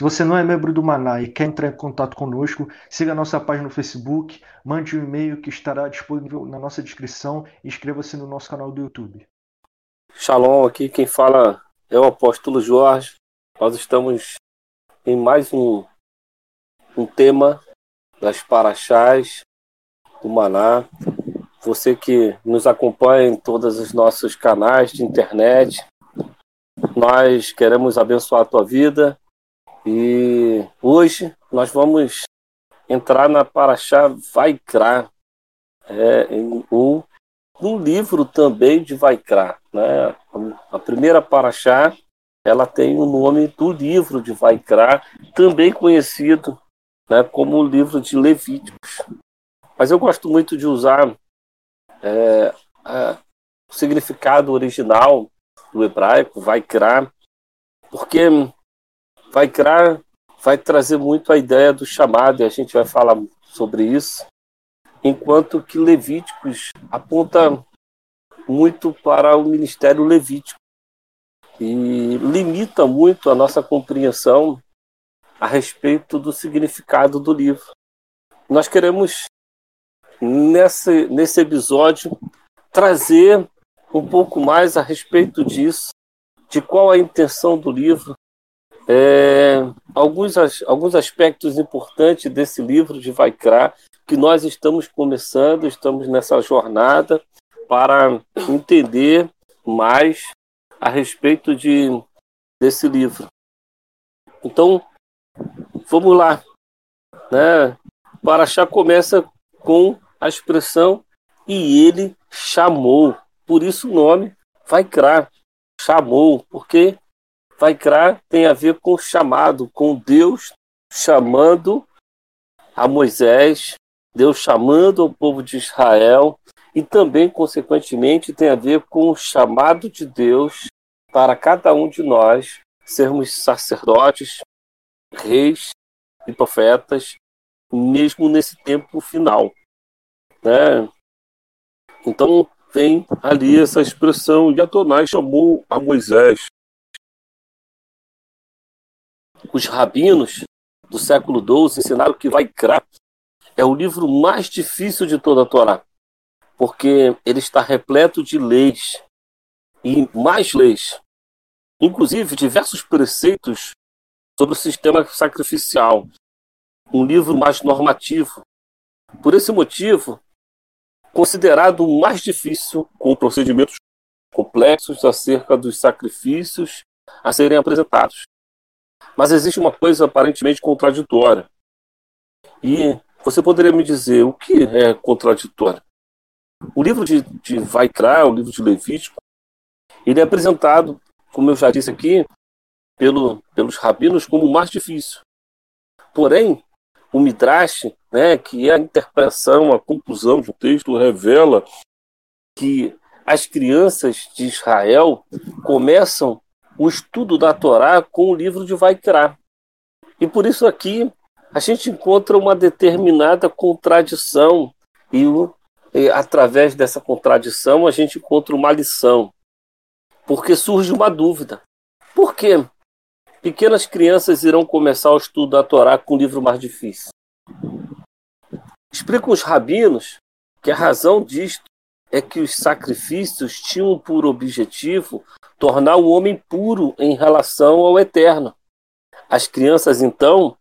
Se você não é membro do Maná e quer entrar em contato conosco, siga a nossa página no Facebook, mande um e-mail que estará disponível na nossa descrição e inscreva-se no nosso canal do YouTube. Shalom, aqui quem fala é o apóstolo Jorge. Nós estamos em mais um, um tema das Paraxás do Maná. Você que nos acompanha em todos os nossos canais de internet, nós queremos abençoar a tua vida e hoje nós vamos entrar na Paraxá Vaikra, é, um, um livro também de Vaikra. Né? A primeira Paraxá ela tem o nome do livro de Vaikra, também conhecido né, como o livro de Levíticos. Mas eu gosto muito de usar é, é, o significado original do hebraico, Vaikra, porque vai criar, vai trazer muito a ideia do chamado, e a gente vai falar sobre isso, enquanto que Levíticos aponta muito para o ministério levítico e limita muito a nossa compreensão a respeito do significado do livro. Nós queremos, nesse, nesse episódio, trazer um pouco mais a respeito disso, de qual a intenção do livro, é, alguns, alguns aspectos importantes desse livro de Vaikra que nós estamos começando, estamos nessa jornada para entender mais a respeito de, desse livro. Então, vamos lá. Né? Paraxá começa com a expressão e ele chamou. Por isso o nome Vaikra, chamou, porque Vaikra tem a ver com chamado, com Deus chamando a Moisés, Deus chamando o povo de Israel, e também, consequentemente, tem a ver com o chamado de Deus para cada um de nós sermos sacerdotes, reis e profetas, mesmo nesse tempo final. Né? Então, vem ali essa expressão, e Adonai chamou a Moisés os rabinos do século XII ensinaram que Vaikra é o livro mais difícil de toda a Torá, porque ele está repleto de leis e mais leis, inclusive diversos preceitos sobre o sistema sacrificial, um livro mais normativo. Por esse motivo, considerado o mais difícil, com procedimentos complexos acerca dos sacrifícios a serem apresentados. Mas existe uma coisa aparentemente contraditória. E você poderia me dizer o que é contraditório? O livro de, de Vaikra, o livro de Levítico, ele é apresentado, como eu já disse aqui, pelo, pelos rabinos como o mais difícil. Porém, o Midrash, né, que é a interpretação, a conclusão um texto, revela que as crianças de Israel começam o estudo da Torá com o livro de Vaikra. E por isso aqui a gente encontra uma determinada contradição e, e através dessa contradição a gente encontra uma lição. Porque surge uma dúvida. Por que pequenas crianças irão começar o estudo da Torá com o livro mais difícil? Explicam os rabinos que a razão disto é que os sacrifícios tinham por objetivo tornar o homem puro em relação ao eterno. As crianças, então,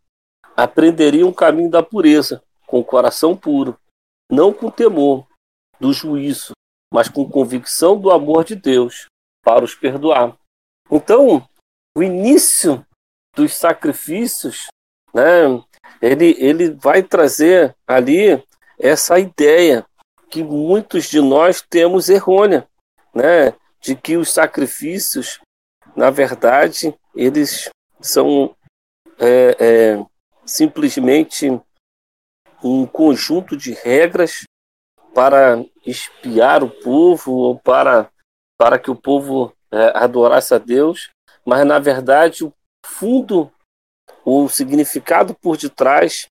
aprenderiam o caminho da pureza, com o coração puro, não com temor do juízo, mas com convicção do amor de Deus para os perdoar. Então, o início dos sacrifícios né? Ele, ele vai trazer ali essa ideia que muitos de nós temos errônea, né? De que os sacrifícios, na verdade, eles são é, é, simplesmente um conjunto de regras para espiar o povo ou para, para que o povo é, adorasse a Deus, mas na verdade o fundo, o significado por detrás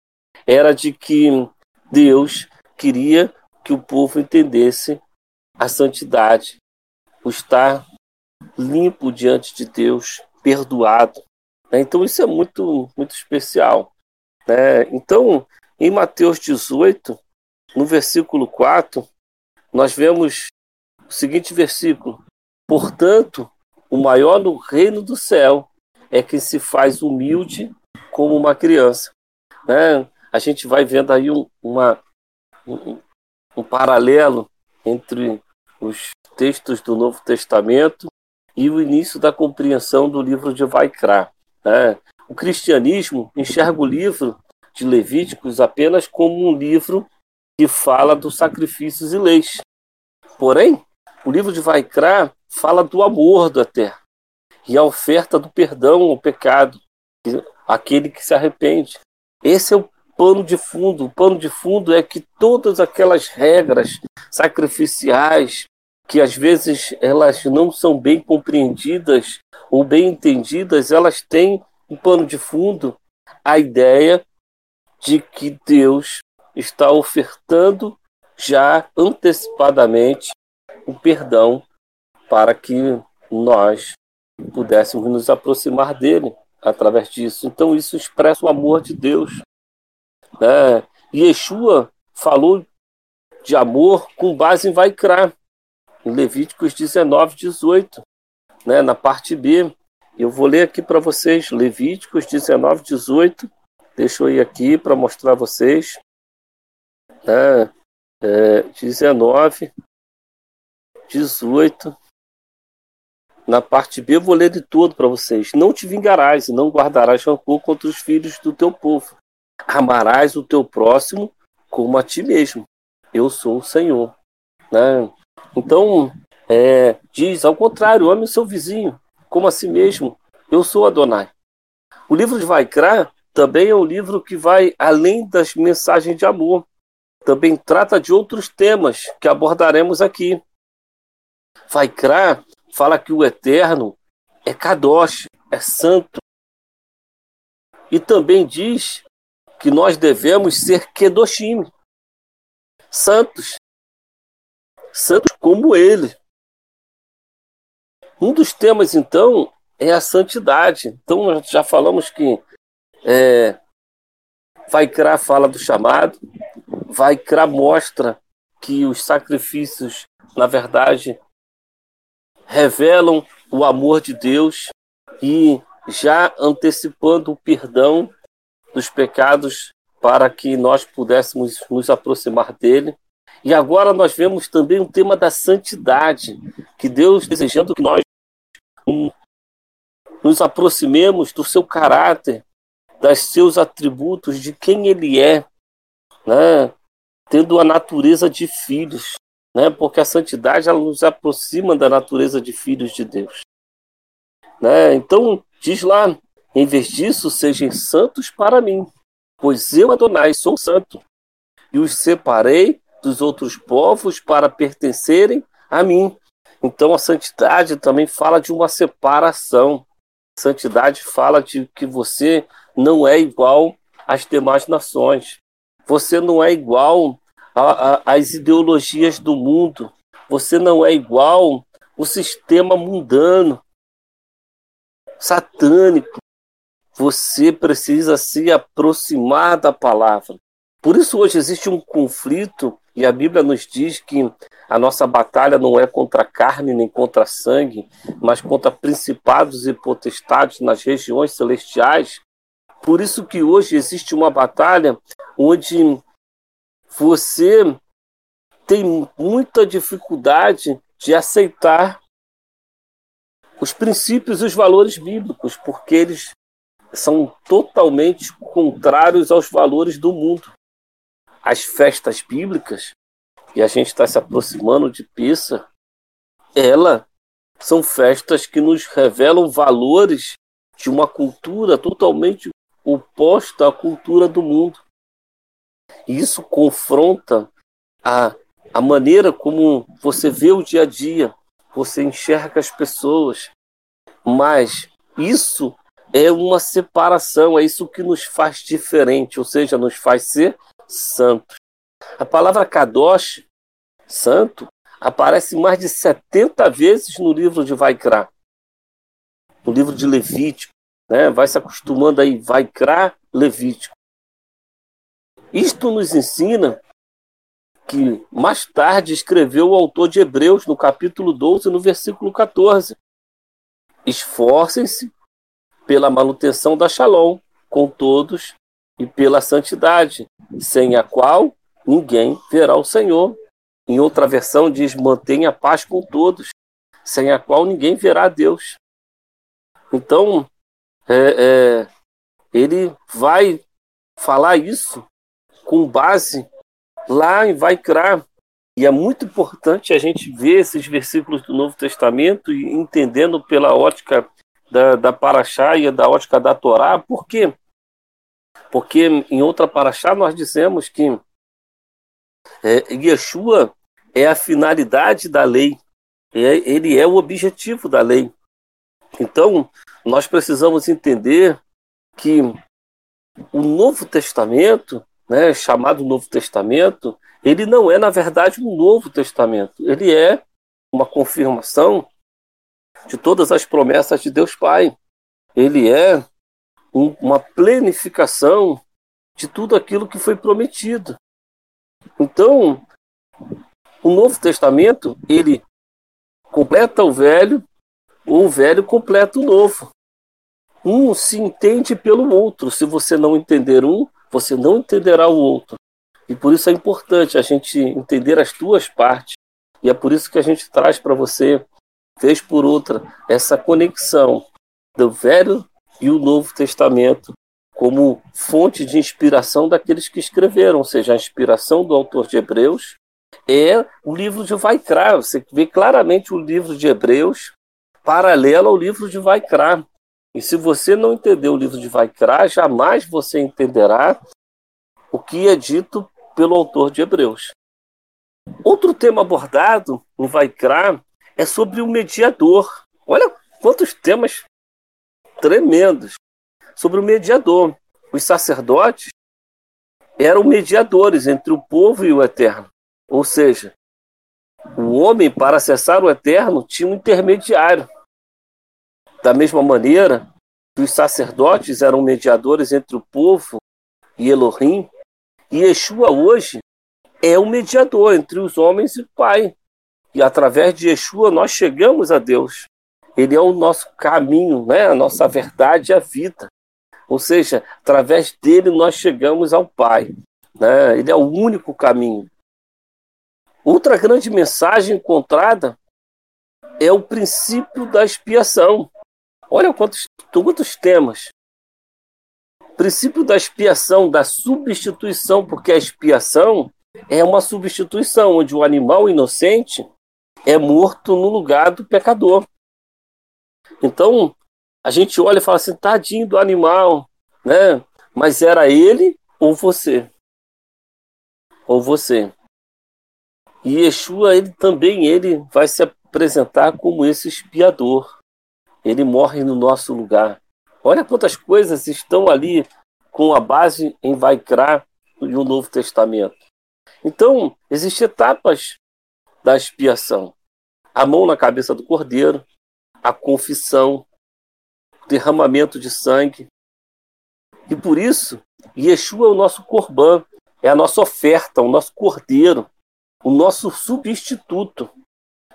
era de que Deus queria que o povo entendesse a santidade, o estar limpo diante de Deus, perdoado. Né? Então isso é muito, muito especial. Né? Então, em Mateus 18, no versículo 4, nós vemos o seguinte versículo: Portanto, o maior no reino do céu é quem se faz humilde como uma criança. Né? A gente vai vendo aí um, uma, um, um paralelo entre os textos do Novo Testamento e o início da compreensão do livro de Vaikra. Né? O cristianismo enxerga o livro de Levíticos apenas como um livro que fala dos sacrifícios e leis. Porém, o livro de Vaikra fala do amor da terra e a oferta do perdão ao pecado, aquele que se arrepende. Esse é o pano de fundo. O pano de fundo é que todas aquelas regras sacrificiais que às vezes elas não são bem compreendidas ou bem entendidas, elas têm um pano de fundo a ideia de que Deus está ofertando já antecipadamente o perdão para que nós pudéssemos nos aproximar dele através disso. Então isso expressa o amor de Deus. Né? Yeshua falou de amor com base em Vaikra, em Levíticos 19, 18, né? na parte B. Eu vou ler aqui para vocês, Levíticos 19, 18. Deixa eu ir aqui para mostrar a vocês né? é, 19, 18. Na parte B, eu vou ler de tudo para vocês. Não te vingarás e não guardarás rancor contra os filhos do teu povo. Amarás o teu próximo como a ti mesmo. Eu sou o Senhor. Né? Então, é, diz ao contrário: ame o seu vizinho como a si mesmo. Eu sou Adonai. O livro de Vaikra também é um livro que vai além das mensagens de amor também trata de outros temas que abordaremos aqui. Vaikra fala que o Eterno é Kadosh, é santo. E também diz que nós devemos ser Kedoshim, santos. Santos como ele. Um dos temas, então, é a santidade. Então, já falamos que é, Vaikra fala do chamado, Vaikra mostra que os sacrifícios, na verdade, revelam o amor de Deus e já antecipando o perdão dos pecados para que nós pudéssemos nos aproximar dele. E agora nós vemos também um tema da santidade, que Deus desejando que nós nos aproximemos do seu caráter, dos seus atributos, de quem ele é, né? tendo a natureza de filhos, né? porque a santidade ela nos aproxima da natureza de filhos de Deus. Né? Então, diz lá, em vez disso, sejam santos para mim, pois eu, Adonai, sou santo, e os separei dos outros povos para pertencerem a mim. Então, a santidade também fala de uma separação. Santidade fala de que você não é igual às demais nações. Você não é igual às ideologias do mundo. Você não é igual o sistema mundano, satânico. Você precisa se aproximar da palavra. Por isso hoje existe um conflito e a Bíblia nos diz que a nossa batalha não é contra carne nem contra sangue, mas contra principados e potestades nas regiões celestiais. Por isso que hoje existe uma batalha onde você tem muita dificuldade de aceitar os princípios e os valores bíblicos, porque eles são totalmente contrários aos valores do mundo. As festas bíblicas, e a gente está se aproximando de Pissa, ela são festas que nos revelam valores de uma cultura totalmente oposta à cultura do mundo. Isso confronta a, a maneira como você vê o dia a dia, você enxerga as pessoas, mas isso é uma separação, é isso que nos faz diferente, ou seja, nos faz ser santos. A palavra kadosh, santo, aparece mais de 70 vezes no livro de Vaikra, no livro de Levítico, né? vai se acostumando aí, Vaikra, Levítico. Isto nos ensina que mais tarde escreveu o autor de Hebreus no capítulo 12, no versículo 14. Esforcem-se pela manutenção da Shalom com todos e pela santidade, sem a qual ninguém verá o Senhor. Em outra versão diz: mantenha paz com todos, sem a qual ninguém verá a Deus. Então, é, é, ele vai falar isso com base lá em Vaikra. E é muito importante a gente ver esses versículos do Novo Testamento e entendendo pela ótica da, da Paraxá e da ótica da Torá. Por quê? Porque em outra Paraxá nós dizemos que é, Yeshua é a finalidade da lei, é, ele é o objetivo da lei. Então, nós precisamos entender que o Novo Testamento, né, chamado Novo Testamento, ele não é, na verdade, um Novo Testamento. Ele é uma confirmação de todas as promessas de Deus Pai. Ele é um, uma plenificação de tudo aquilo que foi prometido. Então, o Novo Testamento, ele completa o velho, ou o velho completa o novo. Um se entende pelo outro. Se você não entender um, você não entenderá o outro. E por isso é importante a gente entender as duas partes. E é por isso que a gente traz para você vez por outra, essa conexão do Velho e o Novo Testamento como fonte de inspiração daqueles que escreveram, ou seja, a inspiração do autor de Hebreus é o livro de Vaikra. Você vê claramente o livro de Hebreus paralelo ao livro de Vaikra. E se você não entender o livro de Vaikra, jamais você entenderá o que é dito pelo autor de Hebreus. Outro tema abordado no Vaikra é sobre o mediador. Olha quantos temas tremendos sobre o mediador. Os sacerdotes eram mediadores entre o povo e o eterno. Ou seja, o homem, para acessar o eterno, tinha um intermediário. Da mesma maneira que os sacerdotes eram mediadores entre o povo e Elohim, e Yeshua hoje é o mediador entre os homens e o Pai. E através de Yeshua nós chegamos a Deus. Ele é o nosso caminho, né? a nossa verdade e a vida. Ou seja, através dele nós chegamos ao Pai. Né? Ele é o único caminho. Outra grande mensagem encontrada é o princípio da expiação. Olha quantos, quantos temas. Princípio da expiação, da substituição, porque a expiação é uma substituição onde o animal inocente é morto no lugar do pecador. Então, a gente olha e fala assim, tadinho do animal, né? Mas era ele ou você? Ou você. E Yeshua, ele também ele vai se apresentar como esse expiador. Ele morre no nosso lugar. Olha quantas coisas estão ali com a base em Vaikra e o Novo Testamento. Então, existem etapas da expiação. A mão na cabeça do cordeiro, a confissão, o derramamento de sangue. E por isso, Yeshua é o nosso corban, é a nossa oferta, o nosso cordeiro, o nosso substituto.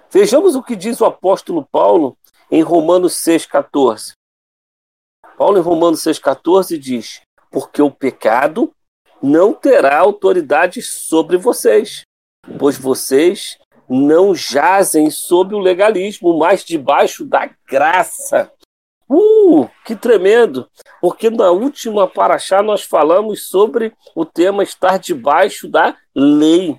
Vejamos o que diz o apóstolo Paulo em Romanos 6,14. Paulo, em Romanos 6,14, diz: Porque o pecado não terá autoridade sobre vocês, pois vocês não jazem sob o legalismo, mas debaixo da graça. Uh, que tremendo! Porque na última paraxá nós falamos sobre o tema estar debaixo da lei.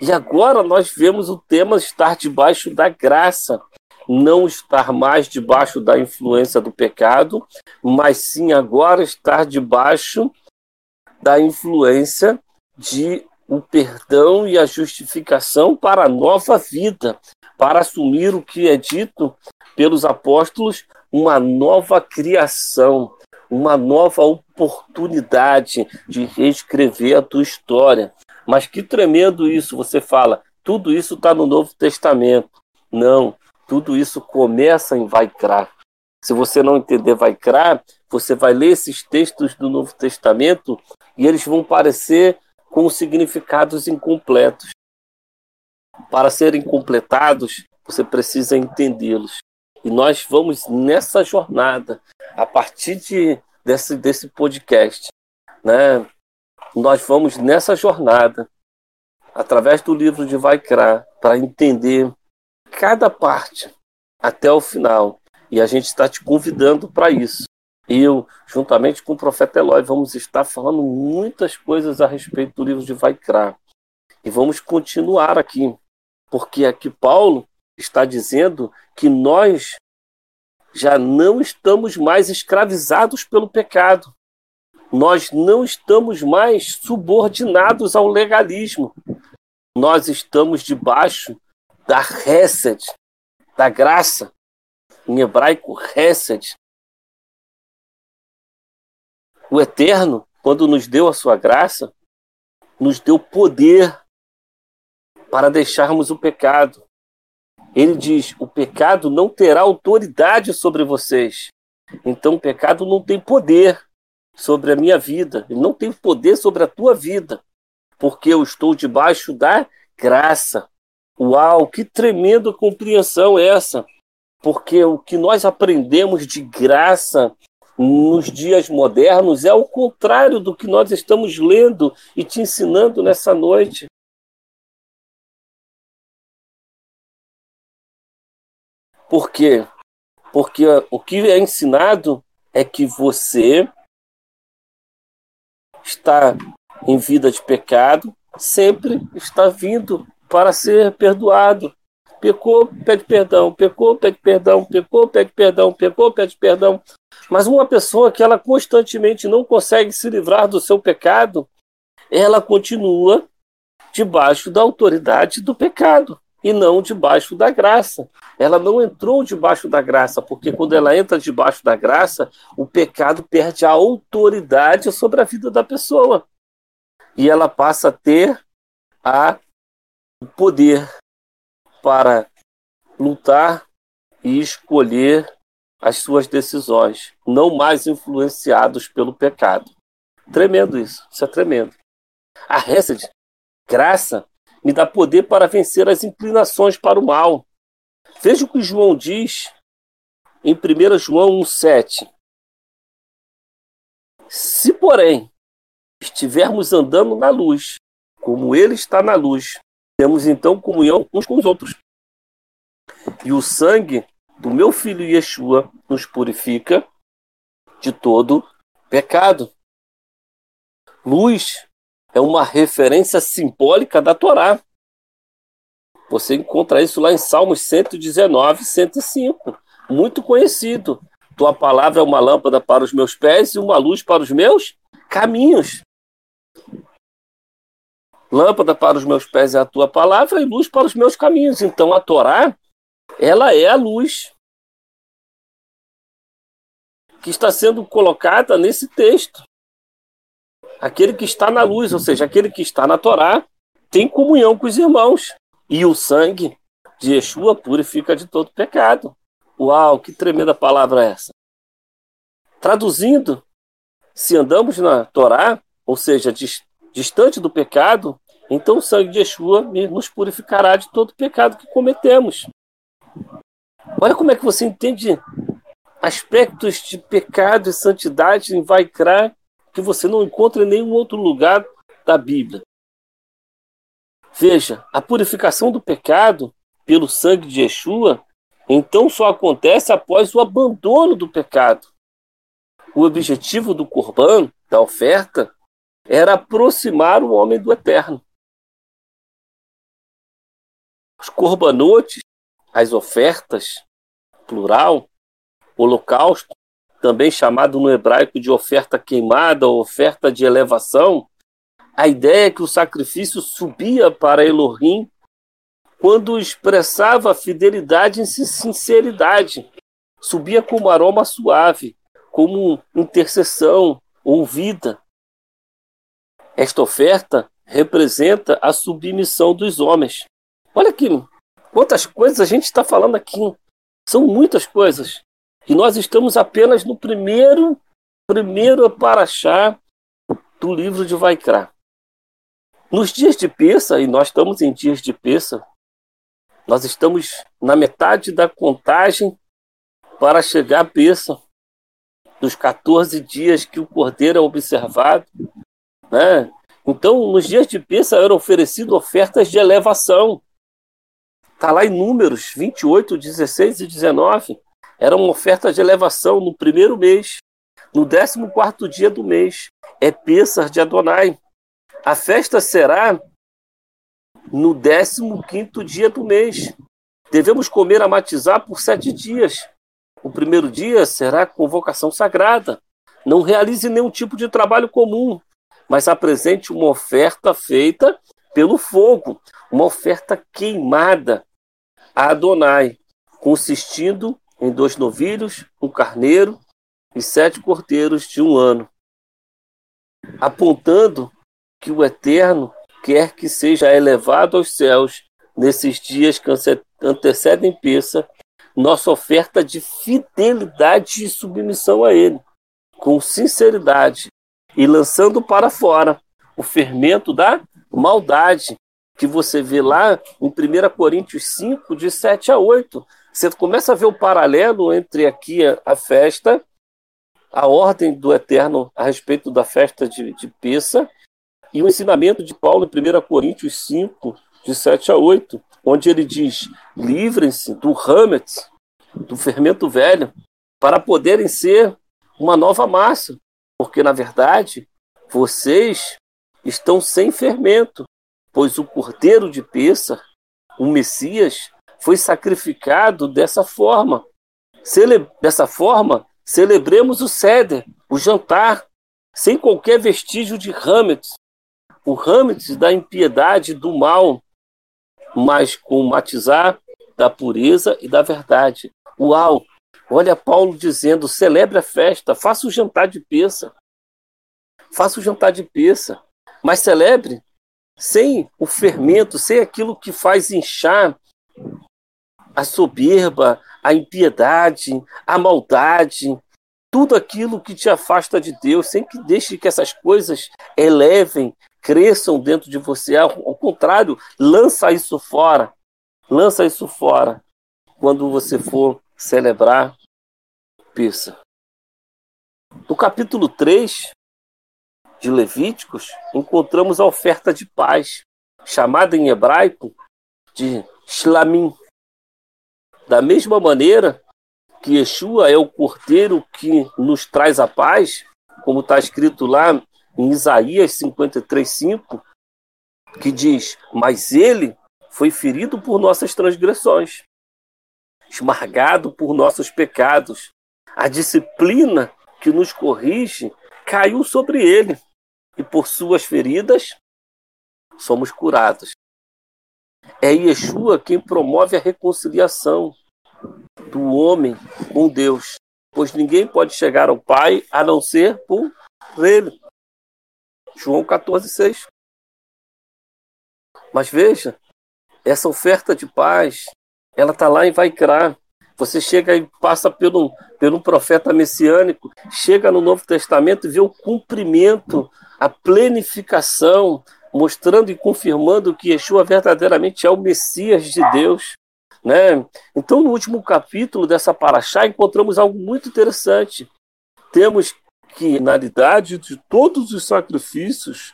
E agora nós vemos o tema estar debaixo da graça. Não estar mais debaixo da influência do pecado, mas sim agora estar debaixo da influência de o perdão e a justificação para a nova vida, para assumir o que é dito pelos apóstolos, uma nova criação, uma nova oportunidade de reescrever a tua história. Mas que tremendo isso, você fala, tudo isso está no Novo Testamento. Não, tudo isso começa em Vaikra. Se você não entender Vaikra, você vai ler esses textos do Novo Testamento e eles vão parecer com significados incompletos. Para serem completados, você precisa entendê-los. E nós vamos nessa jornada, a partir de, desse, desse podcast, né? nós vamos nessa jornada, através do livro de Vaikra, para entender cada parte até o final. E a gente está te convidando para isso. Eu, juntamente com o profeta Eloy, vamos estar falando muitas coisas a respeito do livro de Vaikra. E vamos continuar aqui, porque aqui Paulo está dizendo que nós já não estamos mais escravizados pelo pecado. Nós não estamos mais subordinados ao legalismo. Nós estamos debaixo da Hesed, da graça. Em hebraico, Hesed, o Eterno, quando nos deu a sua graça, nos deu poder para deixarmos o pecado. Ele diz: o pecado não terá autoridade sobre vocês. Então o pecado não tem poder sobre a minha vida, ele não tem poder sobre a tua vida, porque eu estou debaixo da graça. Uau, que tremenda compreensão é essa! Porque o que nós aprendemos de graça nos dias modernos é o contrário do que nós estamos lendo e te ensinando nessa noite. Por quê? Porque o que é ensinado é que você está em vida de pecado, sempre está vindo para ser perdoado. Pecou, pede perdão, pecou, pede perdão, pecou, pede perdão, pecou, pede perdão. Mas uma pessoa que ela constantemente não consegue se livrar do seu pecado, ela continua debaixo da autoridade do pecado e não debaixo da graça. Ela não entrou debaixo da graça, porque quando ela entra debaixo da graça, o pecado perde a autoridade sobre a vida da pessoa. E ela passa a ter a poder para lutar e escolher as suas decisões, não mais influenciados pelo pecado. Tremendo isso, isso é tremendo. A Hesed, graça, me dá poder para vencer as inclinações para o mal. Veja o que João diz em 1 João 1,7. Se, porém, estivermos andando na luz, como ele está na luz, temos então comunhão uns com os outros. E o sangue do meu filho Yeshua nos purifica de todo pecado. Luz é uma referência simbólica da Torá. Você encontra isso lá em Salmos 119, 105. Muito conhecido. Tua palavra é uma lâmpada para os meus pés e uma luz para os meus caminhos. Lâmpada para os meus pés é a tua palavra e luz para os meus caminhos. Então a Torá, ela é a luz que está sendo colocada nesse texto. Aquele que está na luz, ou seja, aquele que está na Torá, tem comunhão com os irmãos. E o sangue de Yeshua purifica de todo pecado. Uau, que tremenda palavra é essa. Traduzindo, se andamos na Torá, ou seja, distante do pecado, então o sangue de Yeshua nos purificará de todo pecado que cometemos. Olha como é que você entende aspectos de pecado e santidade em Vaikra que você não encontra em nenhum outro lugar da Bíblia. Veja, a purificação do pecado pelo sangue de Yeshua Então só acontece após o abandono do pecado. O objetivo do corban, da oferta, era aproximar o homem do eterno. Os corbanotes, as ofertas, plural, holocausto, também chamado no hebraico de oferta queimada ou oferta de elevação, a ideia é que o sacrifício subia para Elohim quando expressava fidelidade e sinceridade. Subia como aroma suave, como intercessão ouvida. Esta oferta representa a submissão dos homens. Olha aqui, quantas coisas a gente está falando aqui. São muitas coisas. E nós estamos apenas no primeiro, primeiro paraxá do livro de Vaikra. Nos dias de Peça, e nós estamos em dias de Peça, nós estamos na metade da contagem para chegar a Peça, dos 14 dias que o cordeiro é observado. Né? Então, nos dias de Peça eram oferecidas ofertas de elevação. Está lá em Números 28, 16 e 19. Era uma oferta de elevação no primeiro mês, no 14 dia do mês. É Pêssar de Adonai. A festa será no 15 dia do mês. Devemos comer a matizar por sete dias. O primeiro dia será convocação sagrada. Não realize nenhum tipo de trabalho comum, mas apresente uma oferta feita pelo fogo, uma oferta queimada a Adonai, consistindo em dois novilhos, um carneiro e sete cordeiros de um ano, apontando que o Eterno quer que seja elevado aos céus nesses dias que antecedem Peça, nossa oferta de fidelidade e submissão a Ele, com sinceridade e lançando para fora o fermento da maldade, que você vê lá em 1 Coríntios 5, de 7 a 8. Você começa a ver o paralelo entre aqui a, festa, a ordem do Eterno a respeito da festa de, de Peça, e o ensinamento de Paulo em 1 Coríntios 5, de 7 a 8, onde ele diz: livrem-se do hamet, do fermento velho, para poderem ser uma nova massa, porque na verdade vocês estão sem fermento, pois o cordeiro de Pêssar, o Messias, foi sacrificado dessa forma. Cele dessa forma, celebremos o Seder, o jantar, sem qualquer vestígio de hamet, o Hamlet da impiedade, do mal, mas com o matizar da pureza e da verdade. Uau! Olha Paulo dizendo: celebre a festa, faça o jantar de peça. Faça o jantar de peça, mas celebre sem o fermento, sem aquilo que faz inchar a soberba, a impiedade, a maldade, tudo aquilo que te afasta de Deus, sem que deixe que essas coisas elevem cresçam dentro de você. Ao contrário, lança isso fora. Lança isso fora quando você for celebrar Pissa. No capítulo 3 de Levíticos, encontramos a oferta de paz, chamada em hebraico de Shlamim. Da mesma maneira que Yeshua é o cordeiro que nos traz a paz, como está escrito lá em Isaías 53:5, que diz: "Mas ele foi ferido por nossas transgressões, esmagado por nossos pecados. A disciplina que nos corrige caiu sobre ele, e por suas feridas somos curados." É Yeshua quem promove a reconciliação do homem com Deus, pois ninguém pode chegar ao Pai a não ser por ele. João 14, 6. Mas veja, essa oferta de paz, ela está lá em Vaikra. Você chega e passa pelo, pelo profeta messiânico, chega no Novo Testamento e vê o cumprimento, a plenificação, mostrando e confirmando que Yeshua verdadeiramente é o Messias de Deus. Né? Então, no último capítulo dessa paraxá, encontramos algo muito interessante. Temos finalidade de todos os sacrifícios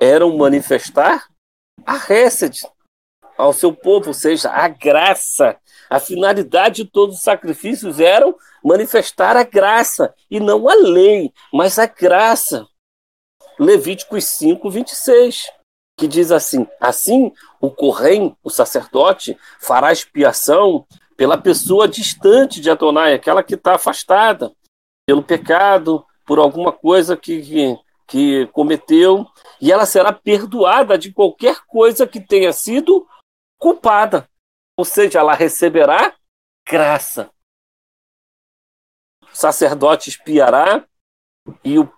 eram manifestar a Hesed, ao seu povo, ou seja, a graça. A finalidade de todos os sacrifícios eram manifestar a graça, e não a lei, mas a graça. Levíticos 5, 26, que diz assim: Assim o corrém, o sacerdote, fará expiação pela pessoa distante de Adonai, aquela que está afastada, pelo pecado, por alguma coisa que, que, que cometeu, e ela será perdoada de qualquer coisa que tenha sido culpada. Ou seja, ela receberá graça. O sacerdote espiará e o,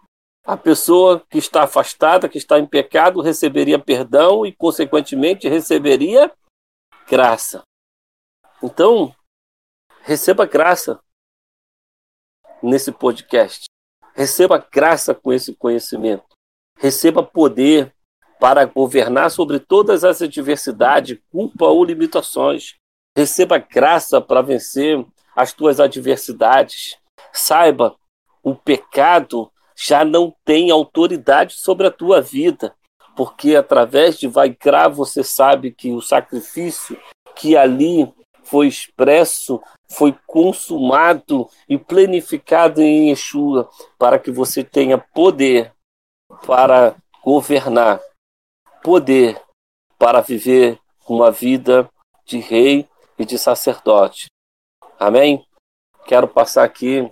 a pessoa que está afastada, que está em pecado, receberia perdão e, consequentemente, receberia graça. Então, receba graça nesse podcast. Receba graça com esse conhecimento. Receba poder para governar sobre todas as adversidades, culpa ou limitações. Receba graça para vencer as tuas adversidades. Saiba, o pecado já não tem autoridade sobre a tua vida, porque através de Vaikra você sabe que o sacrifício que ali foi expresso, foi consumado e planificado em Yeshua, para que você tenha poder para governar poder para viver uma vida de rei e de sacerdote. Amém? Quero passar aqui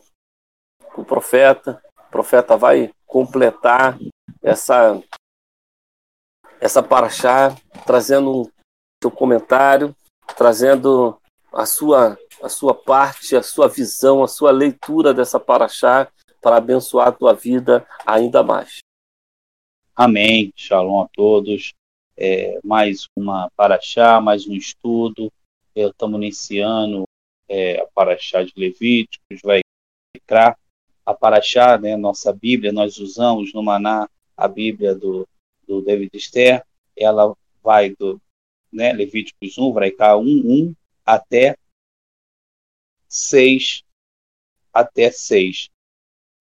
o profeta. O profeta vai completar essa essa paraxá, trazendo seu comentário, trazendo a sua a sua parte, a sua visão, a sua leitura dessa paraxá para abençoar a tua vida ainda mais. Amém. Shalom a todos. É, mais uma paraxá, mais um estudo. Estamos iniciando é, a paraxá de Levíticos, vai entrar a paraxá, né, nossa Bíblia, nós usamos no Maná a Bíblia do, do David Esther, ela vai do né, Levíticos 1, vai cá 1, 1 até 6, até 6.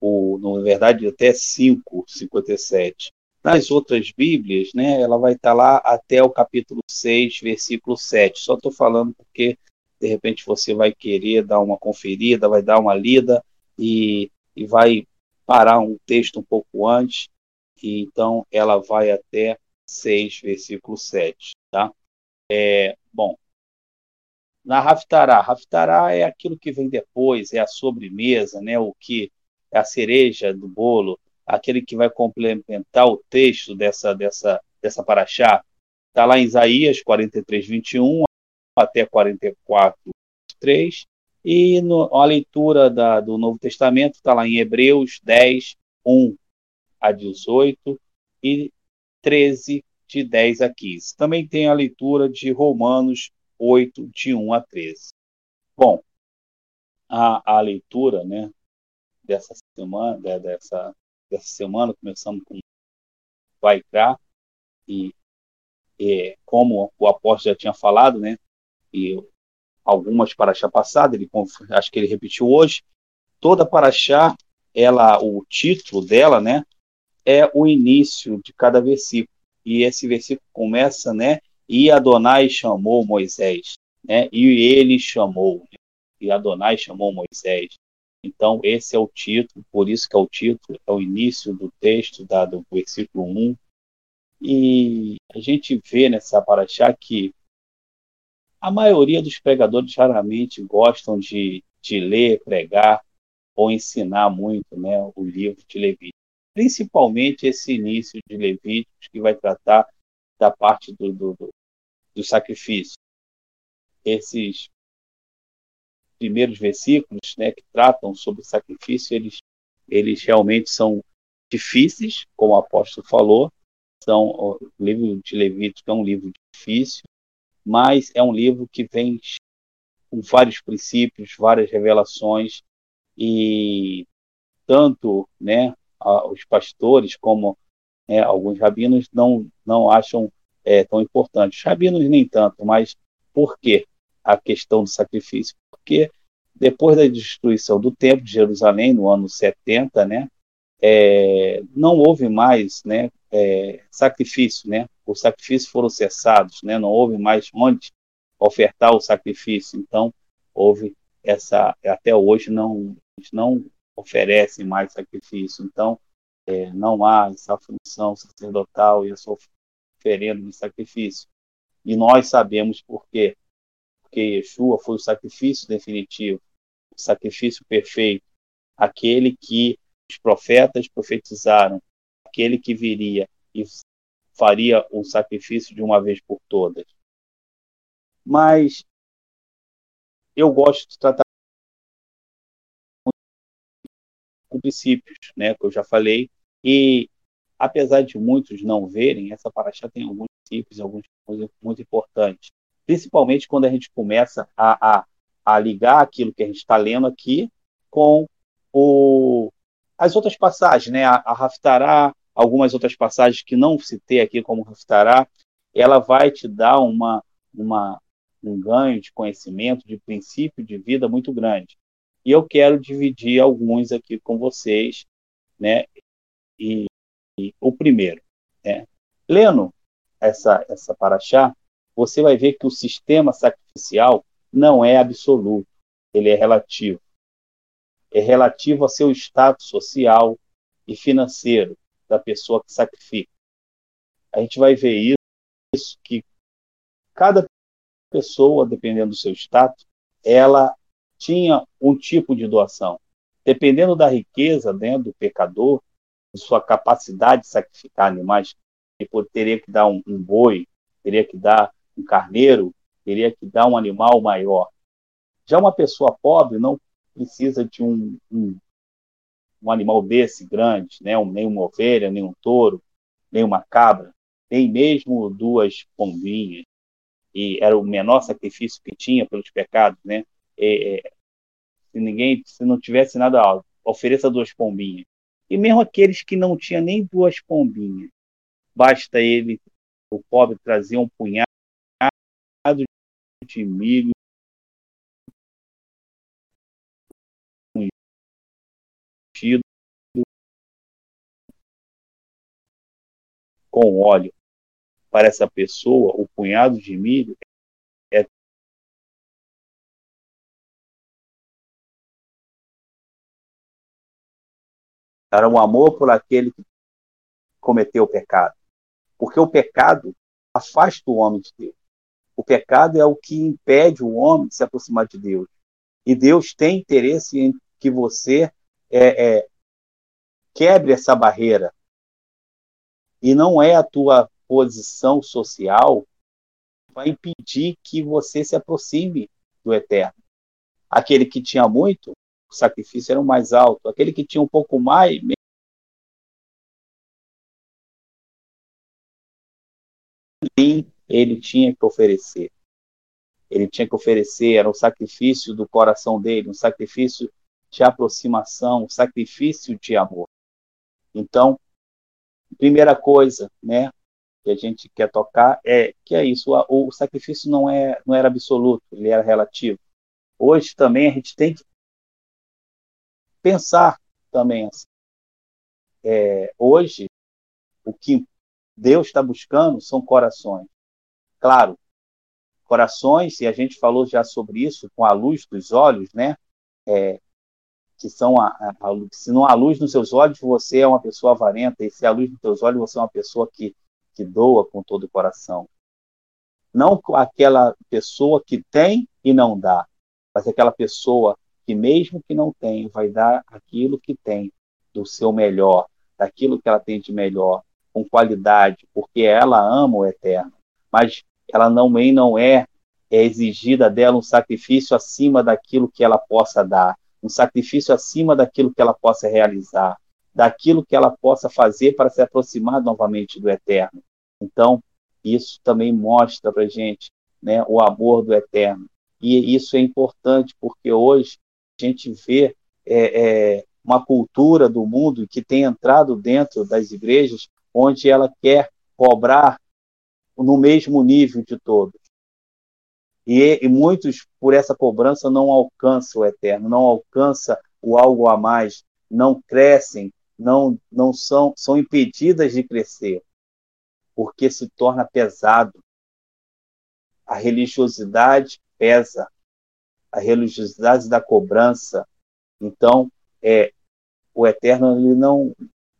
O, na verdade, até 5, 57. Nas outras Bíblias, né, ela vai estar lá até o capítulo 6, versículo 7. Só estou falando porque, de repente, você vai querer dar uma conferida, vai dar uma lida e, e vai parar um texto um pouco antes. E, então, ela vai até 6, versículo 7. Tá? É, bom, na Raftará. Raftará é aquilo que vem depois, é a sobremesa, né, o que é a cereja do bolo aquele que vai complementar o texto dessa, dessa, dessa paraxá, está lá em Isaías 43, 21 até 44, 3, e no, a leitura da, do Novo Testamento está lá em Hebreus 10, 1 a 18 e 13, de 10 a 15. Também tem a leitura de Romanos 8, de 1 a 13. Bom, a, a leitura né, dessa semana, dessa, dessa semana, começamos com Vaikra, e, e como o apóstolo já tinha falado, né, e algumas paraxá passadas, ele acho que ele repetiu hoje, toda paraxá, ela, o título dela, né, é o início de cada versículo. E esse versículo começa, né, e Adonai chamou Moisés, né, e ele chamou, né, e Adonai chamou Moisés. Então, esse é o título, por isso que é o título, é o início do texto, da, do versículo 1. E a gente vê nessa paraxá que a maioria dos pregadores raramente gostam de, de ler, pregar ou ensinar muito né, o livro de Levíticos. Principalmente esse início de Levíticos, que vai tratar da parte do, do, do sacrifício. Esses primeiros versículos, né, que tratam sobre sacrifício, eles, eles realmente são difíceis, como o apóstolo falou. São, o livro de Levítico é um livro difícil, mas é um livro que vem com vários princípios, várias revelações e tanto, né, os pastores como né, alguns rabinos não não acham é, tão importante. Os rabinos nem tanto, mas por quê? a questão do sacrifício, porque depois da destruição do templo de Jerusalém no ano 70, né, é, não houve mais, né, é, sacrifício, né, os sacrifícios foram cessados, né? não houve mais onde ofertar o sacrifício. Então, houve essa, até hoje não, não oferece mais sacrifício. Então, é, não há essa função sacerdotal e essa oferenda de sacrifício. E nós sabemos por quê. Porque Yeshua foi o sacrifício definitivo, o sacrifício perfeito, aquele que os profetas profetizaram, aquele que viria e faria o sacrifício de uma vez por todas. Mas eu gosto de tratar com princípios, né, que eu já falei, e apesar de muitos não verem, essa paraxá tem alguns princípios, alguns coisas muito importantes, principalmente quando a gente começa a, a, a ligar aquilo que a gente está lendo aqui com o, as outras passagens, né, a, a Raftará, algumas outras passagens que não citei aqui como Raftará, ela vai te dar uma, uma, um ganho de conhecimento, de princípio de vida muito grande. E eu quero dividir alguns aqui com vocês, né? E, e o primeiro, né? Lendo essa essa paraxá, você vai ver que o sistema sacrificial não é absoluto, ele é relativo. É relativo ao seu status social e financeiro, da pessoa que sacrifica. A gente vai ver isso, que cada pessoa, dependendo do seu status, ela tinha um tipo de doação. Dependendo da riqueza né, do pecador, de sua capacidade de sacrificar animais, ele teria que dar um, um boi, teria que dar um carneiro, teria que dar um animal maior. Já uma pessoa pobre não precisa de um, um, um animal desse grande, né? Um, nem uma ovelha, nem um touro, nem uma cabra, nem mesmo duas pombinhas. E era o menor sacrifício que tinha pelos pecados, né? É, é, se ninguém, se não tivesse nada, ofereça duas pombinhas. E mesmo aqueles que não tinham nem duas pombinhas, basta ele, o pobre, trazer um punhado de milho com óleo para essa pessoa, o punhado de milho é era um amor por aquele que cometeu o pecado. Porque o pecado afasta o homem de Deus. O pecado é o que impede o homem de se aproximar de Deus. E Deus tem interesse em que você é, é, quebre essa barreira. E não é a tua posição social vai impedir que você se aproxime do eterno. Aquele que tinha muito, o sacrifício era o mais alto. Aquele que tinha um pouco mais, ele tinha que oferecer. Ele tinha que oferecer, era um sacrifício do coração dele, um sacrifício de aproximação, um sacrifício de amor. Então, primeira coisa, né, que a gente quer tocar é que é isso, o, o sacrifício não é não era absoluto, ele era relativo. Hoje também a gente tem que pensar também assim. É, hoje o que Deus está buscando são corações. Claro, corações, e a gente falou já sobre isso com a luz dos olhos, né? É, que são a, a, a, se não há luz nos seus olhos, você é uma pessoa avarenta, e se há luz nos seus olhos, você é uma pessoa que, que doa com todo o coração. Não aquela pessoa que tem e não dá, mas aquela pessoa que, mesmo que não tem, vai dar aquilo que tem do seu melhor, daquilo que ela tem de melhor, com qualidade, porque ela ama o eterno. Mas ela também não é, é exigida dela um sacrifício acima daquilo que ela possa dar um sacrifício acima daquilo que ela possa realizar, daquilo que ela possa fazer para se aproximar novamente do Eterno. Então, isso também mostra para gente né, o amor do Eterno. E isso é importante porque hoje a gente vê é, é, uma cultura do mundo que tem entrado dentro das igrejas onde ela quer cobrar no mesmo nível de todos. E, e muitos, por essa cobrança, não alcançam o eterno, não alcançam o algo a mais, não crescem, não, não são, são impedidas de crescer. porque se torna pesado. A religiosidade pesa, a religiosidade da cobrança. Então, é, o Eterno ele não,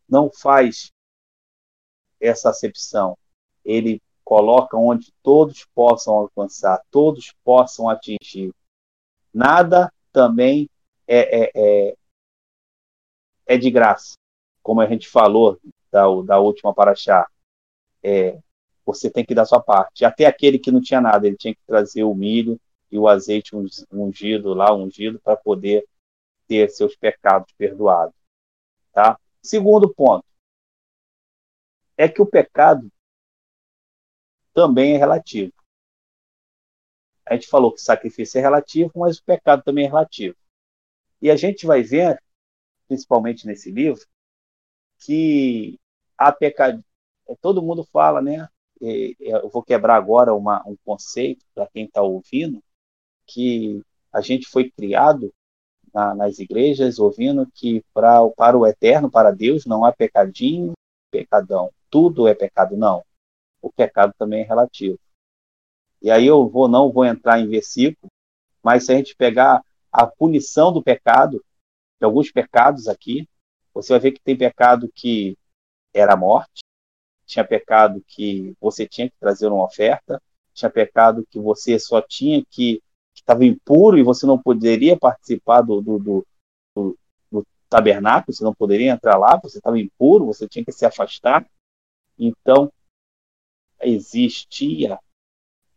não faz essa acepção. Ele coloca onde todos possam alcançar, todos possam atingir. Nada também é, é, é, é de graça, como a gente falou da, da última paraxá. É, você tem que dar sua parte. Até aquele que não tinha nada, ele tinha que trazer o milho e o azeite ungido lá, ungido, para poder ter seus pecados perdoados. Tá? Segundo ponto é que o pecado também é relativo. A gente falou que sacrifício é relativo, mas o pecado também é relativo. E a gente vai ver, principalmente nesse livro, que há pecado. Todo mundo fala, né? Eu vou quebrar agora uma, um conceito para quem está ouvindo, que a gente foi criado na, nas igrejas ouvindo que pra, para o eterno, para Deus, não há pecadinho, pecadão. Tudo é pecado, não. O pecado também é relativo. E aí eu vou não vou entrar em versículo, mas se a gente pegar a punição do pecado, de alguns pecados aqui, você vai ver que tem pecado que era a morte, tinha pecado que você tinha que trazer uma oferta, tinha pecado que você só tinha que estava impuro e você não poderia participar do, do, do, do, do tabernáculo, você não poderia entrar lá, você estava impuro, você tinha que se afastar. Então, existia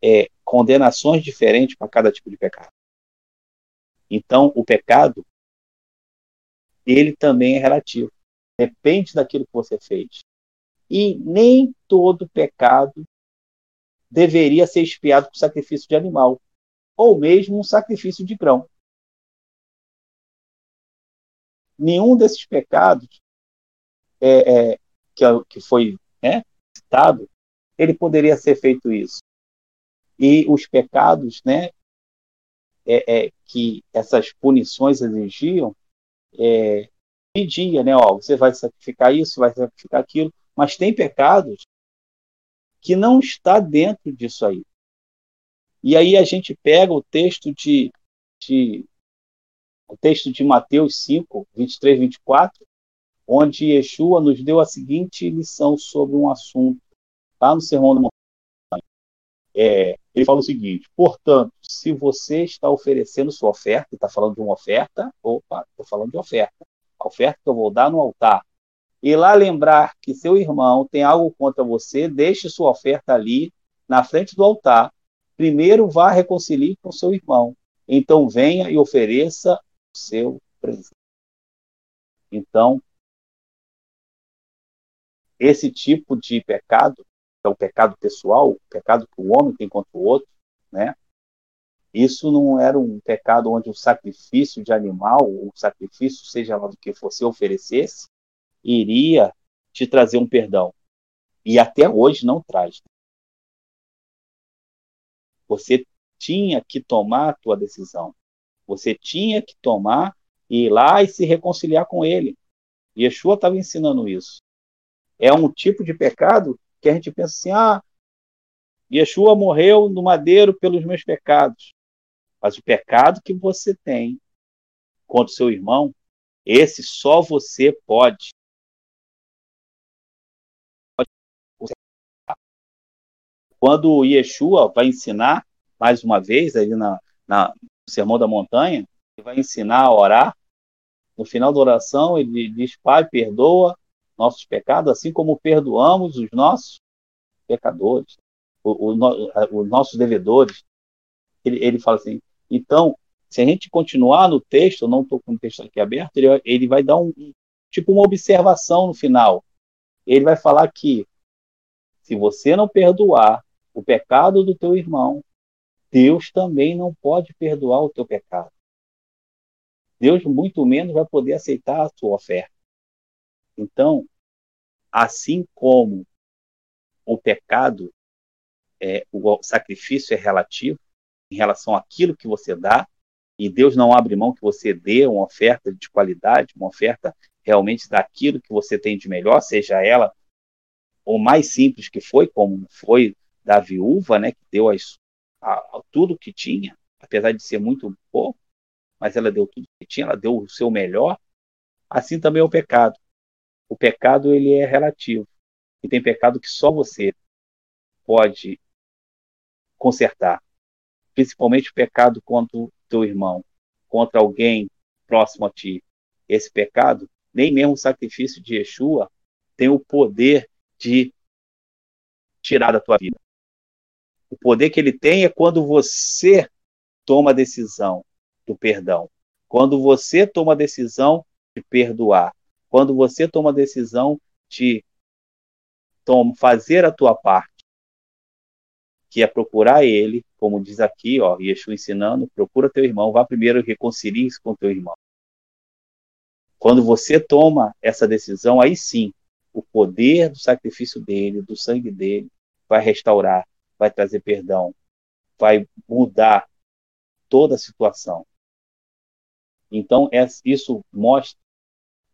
é, condenações diferentes para cada tipo de pecado. Então, o pecado, ele também é relativo. Depende daquilo que você fez. E nem todo pecado deveria ser expiado por sacrifício de animal, ou mesmo um sacrifício de grão. Nenhum desses pecados é, é, que, que foi né, citado, ele poderia ser feito isso e os pecados, né, é, é, que essas punições exigiam, é, pedia, né, ó, você vai sacrificar isso, vai sacrificar aquilo, mas tem pecados que não está dentro disso aí. E aí a gente pega o texto de, de o texto de Mateus 5, 23, 24, onde Yeshua nos deu a seguinte lição sobre um assunto, lá no Sermão do Monte. É, ele fala o seguinte: portanto, se você está oferecendo sua oferta, está falando de uma oferta, opa, estou falando de oferta, a oferta que eu vou dar no altar, e lá lembrar que seu irmão tem algo contra você, deixe sua oferta ali, na frente do altar. Primeiro vá reconciliar com seu irmão. Então venha e ofereça o seu presente. Então, esse tipo de pecado é o pecado pessoal, o pecado que o homem tem contra o outro, né? Isso não era um pecado onde o sacrifício de animal, o sacrifício, seja lá do que fosse, oferecesse, iria te trazer um perdão. E até hoje não traz. Você tinha que tomar a tua decisão. Você tinha que tomar e ir lá e se reconciliar com ele. Yeshua estava ensinando isso. É um tipo de pecado que a gente pensa assim: ah, Yeshua morreu no madeiro pelos meus pecados. Mas o pecado que você tem contra o seu irmão, esse só você pode. Quando Yeshua vai ensinar, mais uma vez, ali na, na, no Sermão da Montanha, ele vai ensinar a orar. No final da oração, ele diz: Pai, perdoa nossos pecados, assim como perdoamos os nossos pecadores, os nossos devedores. Ele, ele fala assim, então, se a gente continuar no texto, eu não estou com o texto aqui aberto, ele, ele vai dar um, tipo uma observação no final. Ele vai falar que se você não perdoar o pecado do teu irmão, Deus também não pode perdoar o teu pecado. Deus muito menos vai poder aceitar a sua oferta. Então, assim como o pecado, é, o sacrifício é relativo em relação àquilo que você dá, e Deus não abre mão que você dê uma oferta de qualidade, uma oferta realmente daquilo que você tem de melhor, seja ela ou mais simples que foi, como foi da viúva, né, que deu as, a, a, tudo que tinha, apesar de ser muito pouco, mas ela deu tudo que tinha, ela deu o seu melhor. Assim também é o pecado. O pecado ele é relativo. E tem pecado que só você pode consertar. Principalmente o pecado contra o teu irmão, contra alguém próximo a ti. Esse pecado, nem mesmo o sacrifício de Yeshua tem o poder de tirar da tua vida. O poder que ele tem é quando você toma a decisão do perdão. Quando você toma a decisão de perdoar. Quando você toma a decisão de fazer a tua parte, que é procurar ele, como diz aqui, ó, Yeshua ensinando, procura teu irmão, vá primeiro reconcilie-se com teu irmão. Quando você toma essa decisão, aí sim, o poder do sacrifício dele, do sangue dele, vai restaurar, vai trazer perdão, vai mudar toda a situação. Então, isso mostra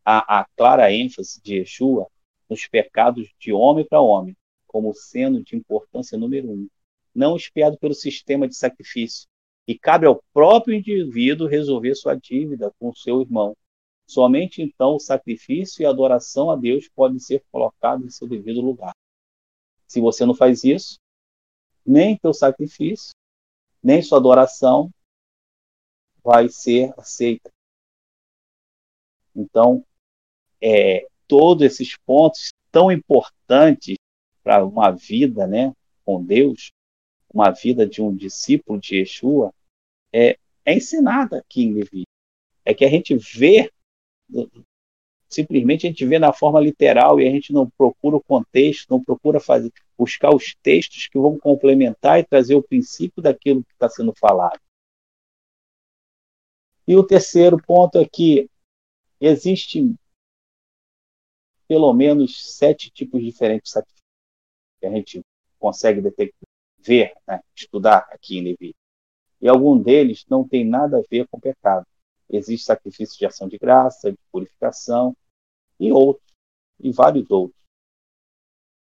a, a clara ênfase de Yeshua nos pecados de homem para homem, como sendo de importância número um, não espiado pelo sistema de sacrifício. E cabe ao próprio indivíduo resolver sua dívida com seu irmão. Somente então o sacrifício e a adoração a Deus podem ser colocados em seu devido lugar. Se você não faz isso, nem teu sacrifício, nem sua adoração vai ser aceita. Então, é, todos esses pontos tão importantes para uma vida né, com Deus, uma vida de um discípulo de Yeshua, é, é ensinada aqui em Levi. É que a gente vê, simplesmente a gente vê na forma literal e a gente não procura o contexto, não procura fazer, buscar os textos que vão complementar e trazer o princípio daquilo que está sendo falado. E o terceiro ponto é que existe pelo menos sete tipos diferentes de sacrifício que a gente consegue detectar, ver, né, estudar aqui em Levi. E algum deles não tem nada a ver com pecado. Existe sacrifício de ação de graça, de purificação e outros, e vários outros.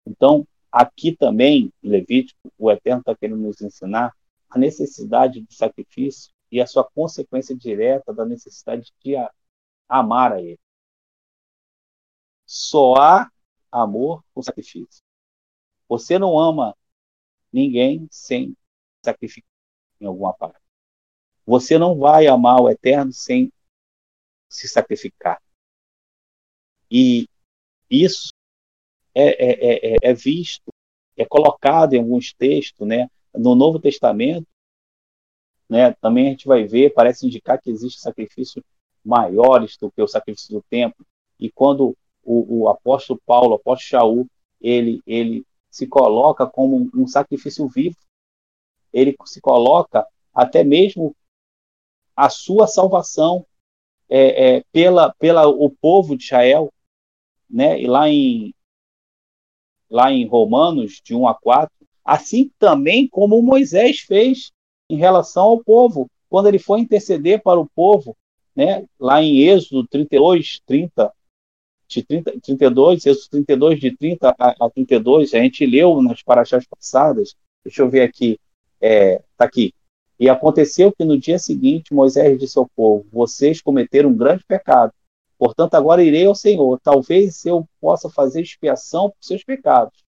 Então, aqui também, em Levítico, o Eterno está querendo nos ensinar a necessidade do sacrifício e a sua consequência direta da necessidade de amar a Ele. Só há amor com sacrifício. Você não ama ninguém sem sacrificar em alguma parte. Você não vai amar o Eterno sem se sacrificar. E isso é, é, é, é visto, é colocado em alguns textos, né? No Novo Testamento, né? Também a gente vai ver, parece indicar que existe sacrifícios maiores do que o sacrifício do templo. E quando o, o apóstolo Paulo, o apóstolo Shaul, ele, ele se coloca como um, um sacrifício vivo, ele se coloca até mesmo a sua salvação é, é, pela, pela o povo de Israel, né? E lá em lá em Romanos de 1 a 4, assim também como Moisés fez em relação ao povo, quando ele foi interceder para o povo, né? Lá em Êxodo 32, 30 de 30, 32, Êxodo 32, de 30 a, a 32, a gente leu nas paraxás passadas, deixa eu ver aqui, é, tá aqui. E aconteceu que no dia seguinte Moisés disse ao povo: Vocês cometeram um grande pecado. Portanto, agora irei ao Senhor. Talvez eu possa fazer expiação por seus pecados.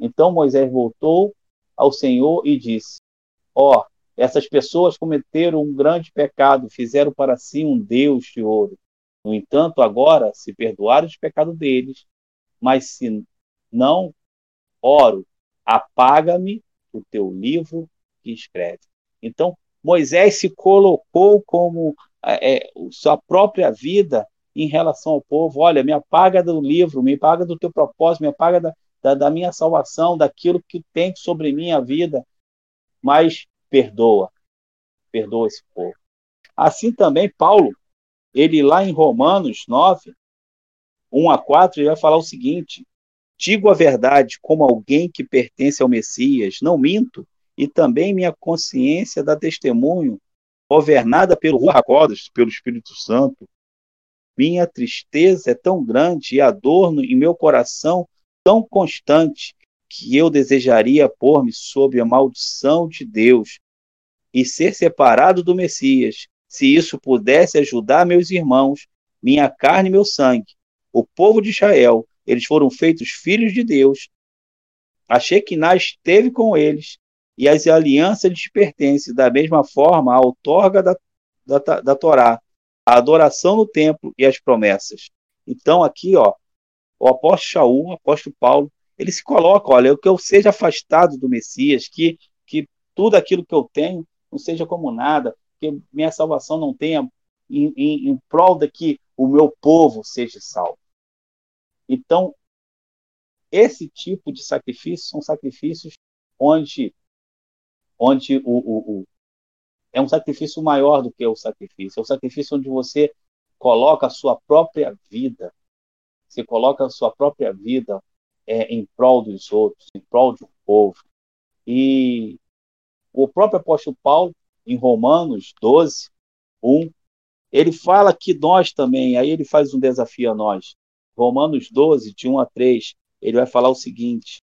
Então Moisés voltou ao Senhor e disse: Ó, oh, essas pessoas cometeram um grande pecado, fizeram para si um Deus de ouro. No entanto, agora se perdoaram os pecados deles, mas se não oro, apaga-me o teu livro que escreve. Então, Moisés se colocou como é, é, sua própria vida em relação ao povo. Olha, me apaga do livro, me apaga do teu propósito, me apaga da, da, da minha salvação, daquilo que tem sobre minha vida, mas perdoa, perdoa esse povo. Assim também, Paulo, ele lá em Romanos 9, 1 a 4, ele vai falar o seguinte: Digo a verdade como alguém que pertence ao Messias, não minto, e também minha consciência dá testemunho, governada pelo Ruacodas, pelo Espírito Santo. Minha tristeza é tão grande e a dor em meu coração tão constante que eu desejaria pôr-me sob a maldição de Deus e ser separado do Messias, se isso pudesse ajudar meus irmãos, minha carne e meu sangue, o povo de Israel, eles foram feitos filhos de Deus. A Shekinah esteve com eles e as alianças lhes pertencem, da mesma forma a outorga da, da, da Torá, a adoração no templo e as promessas. Então, aqui, ó, o apóstolo Shaul, o apóstolo Paulo, ele se coloca, olha, que eu seja afastado do Messias, que, que tudo aquilo que eu tenho não seja como nada, que minha salvação não tenha em, em, em prol de que o meu povo seja salvo. Então, esse tipo de sacrifício são sacrifícios onde, onde o, o, o, é um sacrifício maior do que o sacrifício. É um sacrifício onde você coloca a sua própria vida, você coloca a sua própria vida é, em prol dos outros, em prol do povo. E o próprio apóstolo Paulo, em Romanos 12, 1, ele fala que nós também, aí ele faz um desafio a nós. Romanos 12, de 1 a 3, ele vai falar o seguinte: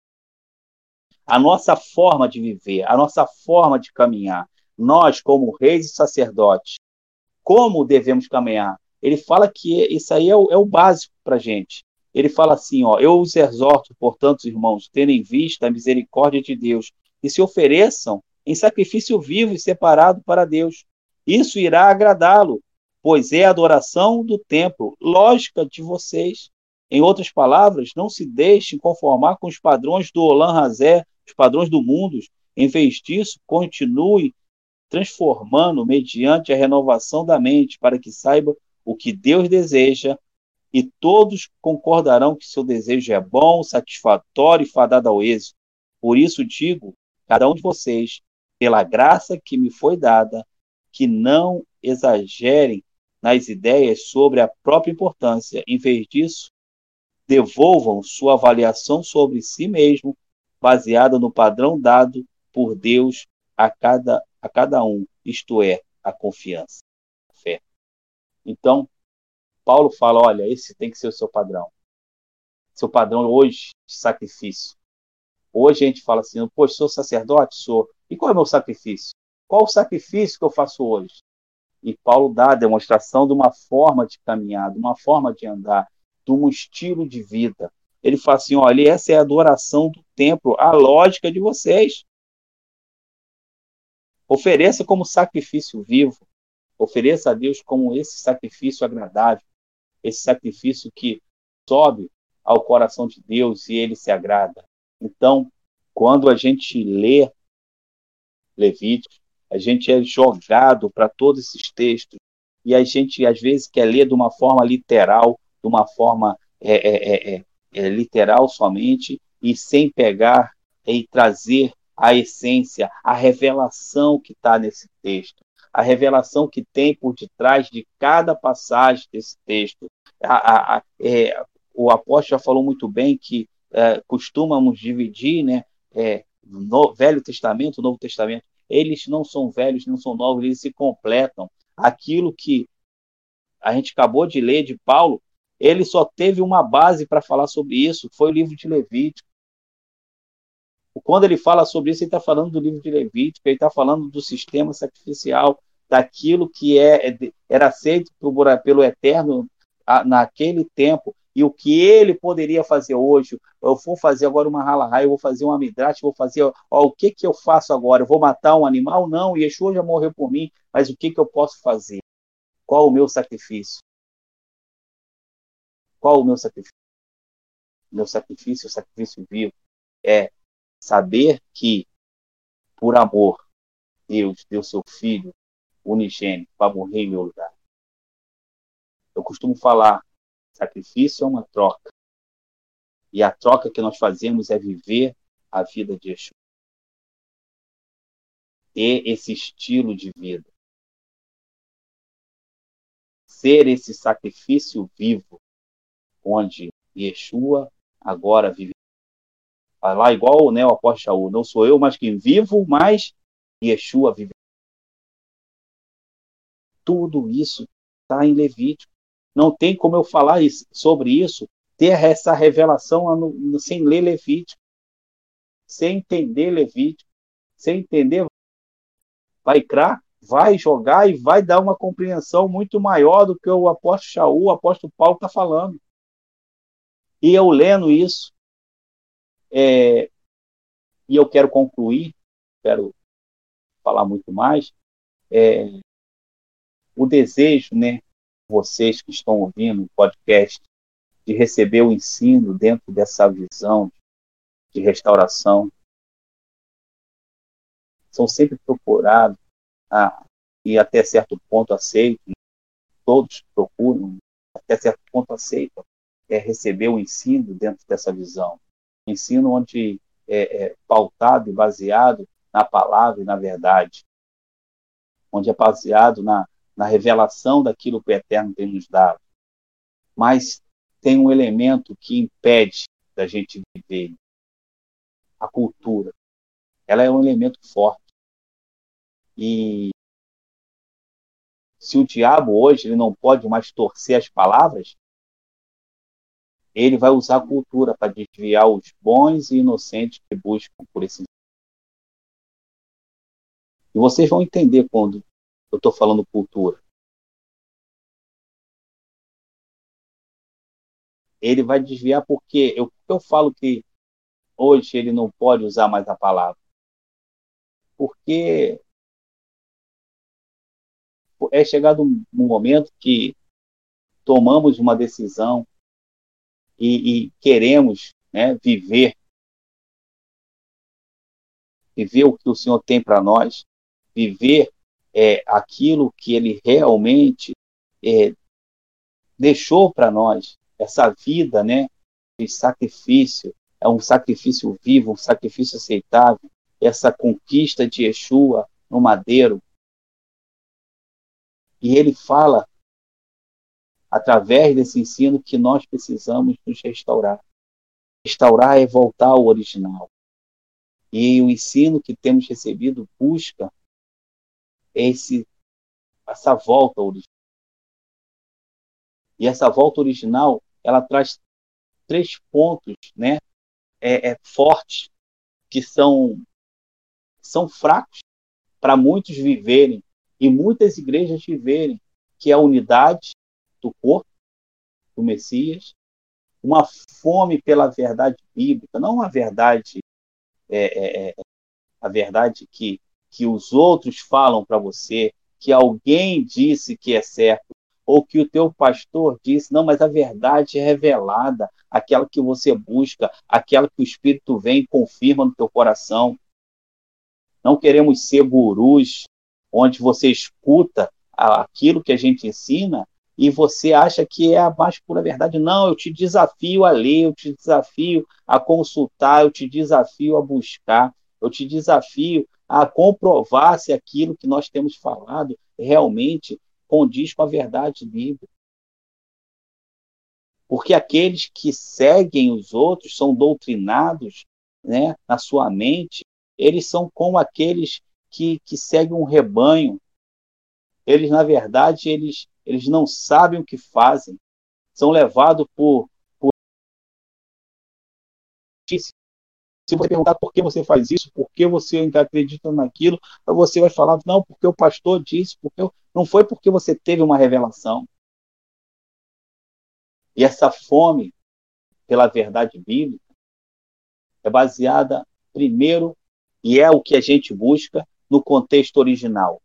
a nossa forma de viver, a nossa forma de caminhar, nós, como reis e sacerdotes, como devemos caminhar? Ele fala que isso aí é o, é o básico para a gente. Ele fala assim: ó, eu os exorto, portanto, irmãos, terem em vista a misericórdia de Deus, e se ofereçam em sacrifício vivo e separado para Deus. Isso irá agradá-lo, pois é a adoração do templo, lógica de vocês. Em outras palavras, não se deixem conformar com os padrões do Olan Hazé, os padrões do mundo. Em vez disso, continue transformando mediante a renovação da mente, para que saiba o que Deus deseja, e todos concordarão que seu desejo é bom, satisfatório e fadado ao êxito. Por isso digo, cada um de vocês, pela graça que me foi dada, que não exagerem nas ideias sobre a própria importância. Em vez disso, devolvam sua avaliação sobre si mesmo, baseada no padrão dado por Deus a cada, a cada um, isto é, a confiança, a fé. Então, Paulo fala: olha, esse tem que ser o seu padrão. Seu padrão hoje de sacrifício. Hoje a gente fala assim: poxa, sou sacerdote? Sou. E qual é o meu sacrifício? Qual o sacrifício que eu faço hoje? E Paulo dá a demonstração de uma forma de caminhar, de uma forma de andar, de um estilo de vida. Ele fala assim: olha, essa é a adoração do templo, a lógica de vocês. Ofereça como sacrifício vivo. Ofereça a Deus como esse sacrifício agradável, esse sacrifício que sobe ao coração de Deus e ele se agrada. Então, quando a gente lê Levítico, a gente é jogado para todos esses textos e a gente às vezes quer ler de uma forma literal, de uma forma é, é, é, é literal somente e sem pegar e trazer a essência, a revelação que está nesse texto, a revelação que tem por detrás de cada passagem desse texto. A, a, a, é, o apóstolo já falou muito bem que é, costumamos dividir né, é, no Velho Testamento, Novo Testamento. Eles não são velhos, não são novos, eles se completam. Aquilo que a gente acabou de ler de Paulo, ele só teve uma base para falar sobre isso, foi o livro de Levítico. Quando ele fala sobre isso, ele está falando do livro de Levítico, ele está falando do sistema sacrificial, daquilo que é, é era aceito pelo Eterno naquele tempo, e o que ele poderia fazer hoje. Eu vou fazer agora uma rala eu vou fazer uma midrash, vou fazer. Ó, o que, que eu faço agora? Eu vou matar um animal? Não, Yeshua já morreu por mim, mas o que, que eu posso fazer? Qual o meu sacrifício? Qual o meu sacrifício? Meu sacrifício, o sacrifício vivo, é saber que, por amor, Deus deu seu filho unigênito para morrer em meu lugar. Eu costumo falar, sacrifício é uma troca. E a troca que nós fazemos é viver a vida de Yeshua. Ter esse estilo de vida. Ser esse sacrifício vivo, onde Yeshua agora vive lá igual né, o apóstolo Shaul, não sou eu, mas quem vivo, mas Yeshua vive. Tudo isso está em Levítico. Não tem como eu falar isso, sobre isso ter essa revelação sem ler Levítico, sem entender Levítico, sem entender vai crar, vai jogar e vai dar uma compreensão muito maior do que o apóstolo Shaul, o apóstolo Paulo está falando. E eu lendo isso, é, e eu quero concluir, quero falar muito mais, é, o desejo, né, vocês que estão ouvindo o podcast, de receber o ensino dentro dessa visão de restauração, são sempre procurados a, e até certo ponto aceitam, todos procuram, até certo ponto aceitam, é receber o ensino dentro dessa visão. Ensino onde é, é pautado e baseado na palavra e na verdade, onde é baseado na, na revelação daquilo que o Eterno tem nos dado. Mas tem um elemento que impede da gente viver a cultura. Ela é um elemento forte. E se o diabo hoje ele não pode mais torcer as palavras, ele vai usar a cultura para desviar os bons e inocentes que buscam por esse. E vocês vão entender quando eu estou falando cultura. Ele vai desviar porque eu, eu falo que hoje ele não pode usar mais a palavra. Porque é chegado um momento que tomamos uma decisão e, e queremos né, viver viver o que o Senhor tem para nós, viver é, aquilo que Ele realmente é, deixou para nós, essa vida, né, de sacrifício, é um sacrifício vivo, um sacrifício aceitável, essa conquista de Yeshua no madeiro. E ele fala, através desse ensino, que nós precisamos nos restaurar. Restaurar é voltar ao original. E o ensino que temos recebido busca esse, essa volta original. E essa volta original, ela traz três pontos, né, é, é fortes que são são fracos para muitos viverem e muitas igrejas viverem, que é a unidade do corpo do Messias, uma fome pela verdade bíblica, não a verdade é, é, é a verdade que que os outros falam para você, que alguém disse que é certo, ou que o teu pastor disse, não, mas a verdade é revelada, aquela que você busca, aquela que o Espírito vem e confirma no teu coração. Não queremos ser gurus, onde você escuta aquilo que a gente ensina e você acha que é a mais pura verdade. Não, eu te desafio a ler, eu te desafio a consultar, eu te desafio a buscar, eu te desafio a comprovar se aquilo que nós temos falado realmente condiz com a verdade bíblica. Porque aqueles que seguem os outros são doutrinados né, na sua mente, eles são como aqueles que, que seguem um rebanho. Eles, na verdade, eles, eles não sabem o que fazem, são levados por, por se você perguntar por que você faz isso, por que você acredita naquilo, você vai falar, não, porque o pastor disse, porque eu... não foi porque você teve uma revelação. E essa fome pela verdade bíblica é baseada, primeiro, e é o que a gente busca no contexto original,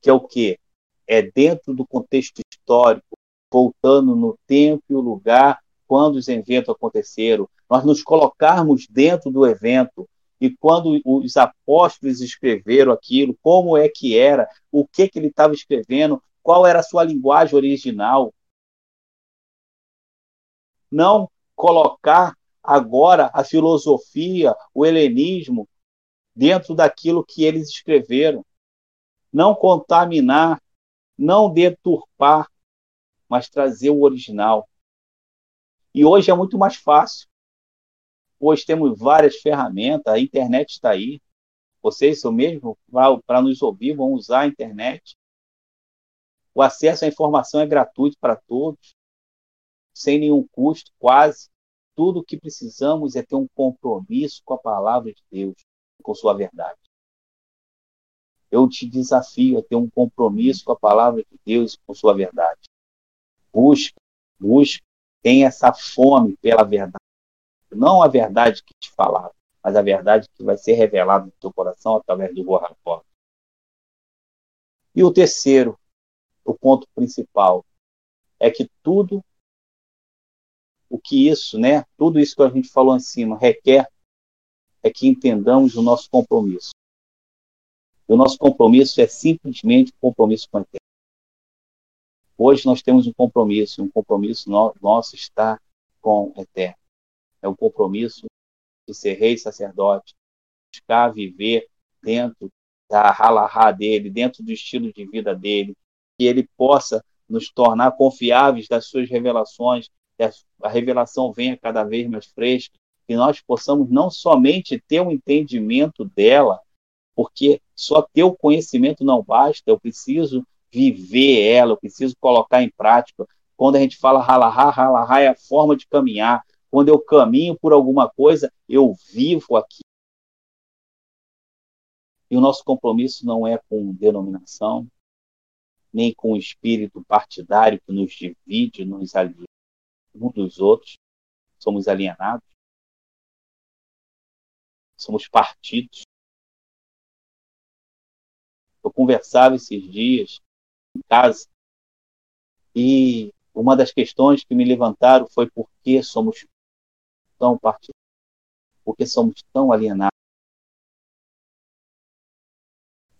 que é o quê? É dentro do contexto histórico, voltando no tempo e o lugar quando os eventos aconteceram, nós nos colocarmos dentro do evento e quando os apóstolos escreveram aquilo, como é que era, o que que ele estava escrevendo, qual era a sua linguagem original. Não colocar agora a filosofia, o helenismo dentro daquilo que eles escreveram. Não contaminar, não deturpar, mas trazer o original. E hoje é muito mais fácil. Hoje temos várias ferramentas, a internet está aí. Vocês são mesmo, para nos ouvir, vão usar a internet. O acesso à informação é gratuito para todos. sem nenhum custo, quase. Tudo o que precisamos é ter um compromisso com a palavra de Deus, com sua verdade. Eu te desafio a ter um compromisso com a palavra de Deus com sua verdade. Busca, busca, tem essa fome pela verdade. Não a verdade que te falava, mas a verdade que vai ser revelada no teu coração através do Borracó. E o terceiro, o ponto principal, é que tudo o que isso, né, tudo isso que a gente falou em cima requer é que entendamos o nosso compromisso. E o nosso compromisso é simplesmente compromisso com a Eterno. Hoje nós temos um compromisso, um compromisso nosso está com o Eterno. É o compromisso de ser rei sacerdote, buscar viver dentro da halahá dele, dentro do estilo de vida dele, que ele possa nos tornar confiáveis das suas revelações, que a revelação venha cada vez mais fresca, que nós possamos não somente ter um entendimento dela, porque só ter o conhecimento não basta, eu preciso viver ela, eu preciso colocar em prática. Quando a gente fala halahá, halahá é a forma de caminhar. Quando eu caminho por alguma coisa, eu vivo aqui. E o nosso compromisso não é com denominação, nem com o espírito partidário que nos divide, nos alia um dos outros. Somos alienados. Somos partidos. Eu conversava esses dias em casa e uma das questões que me levantaram foi por que somos tão partidos, por que somos tão alienados.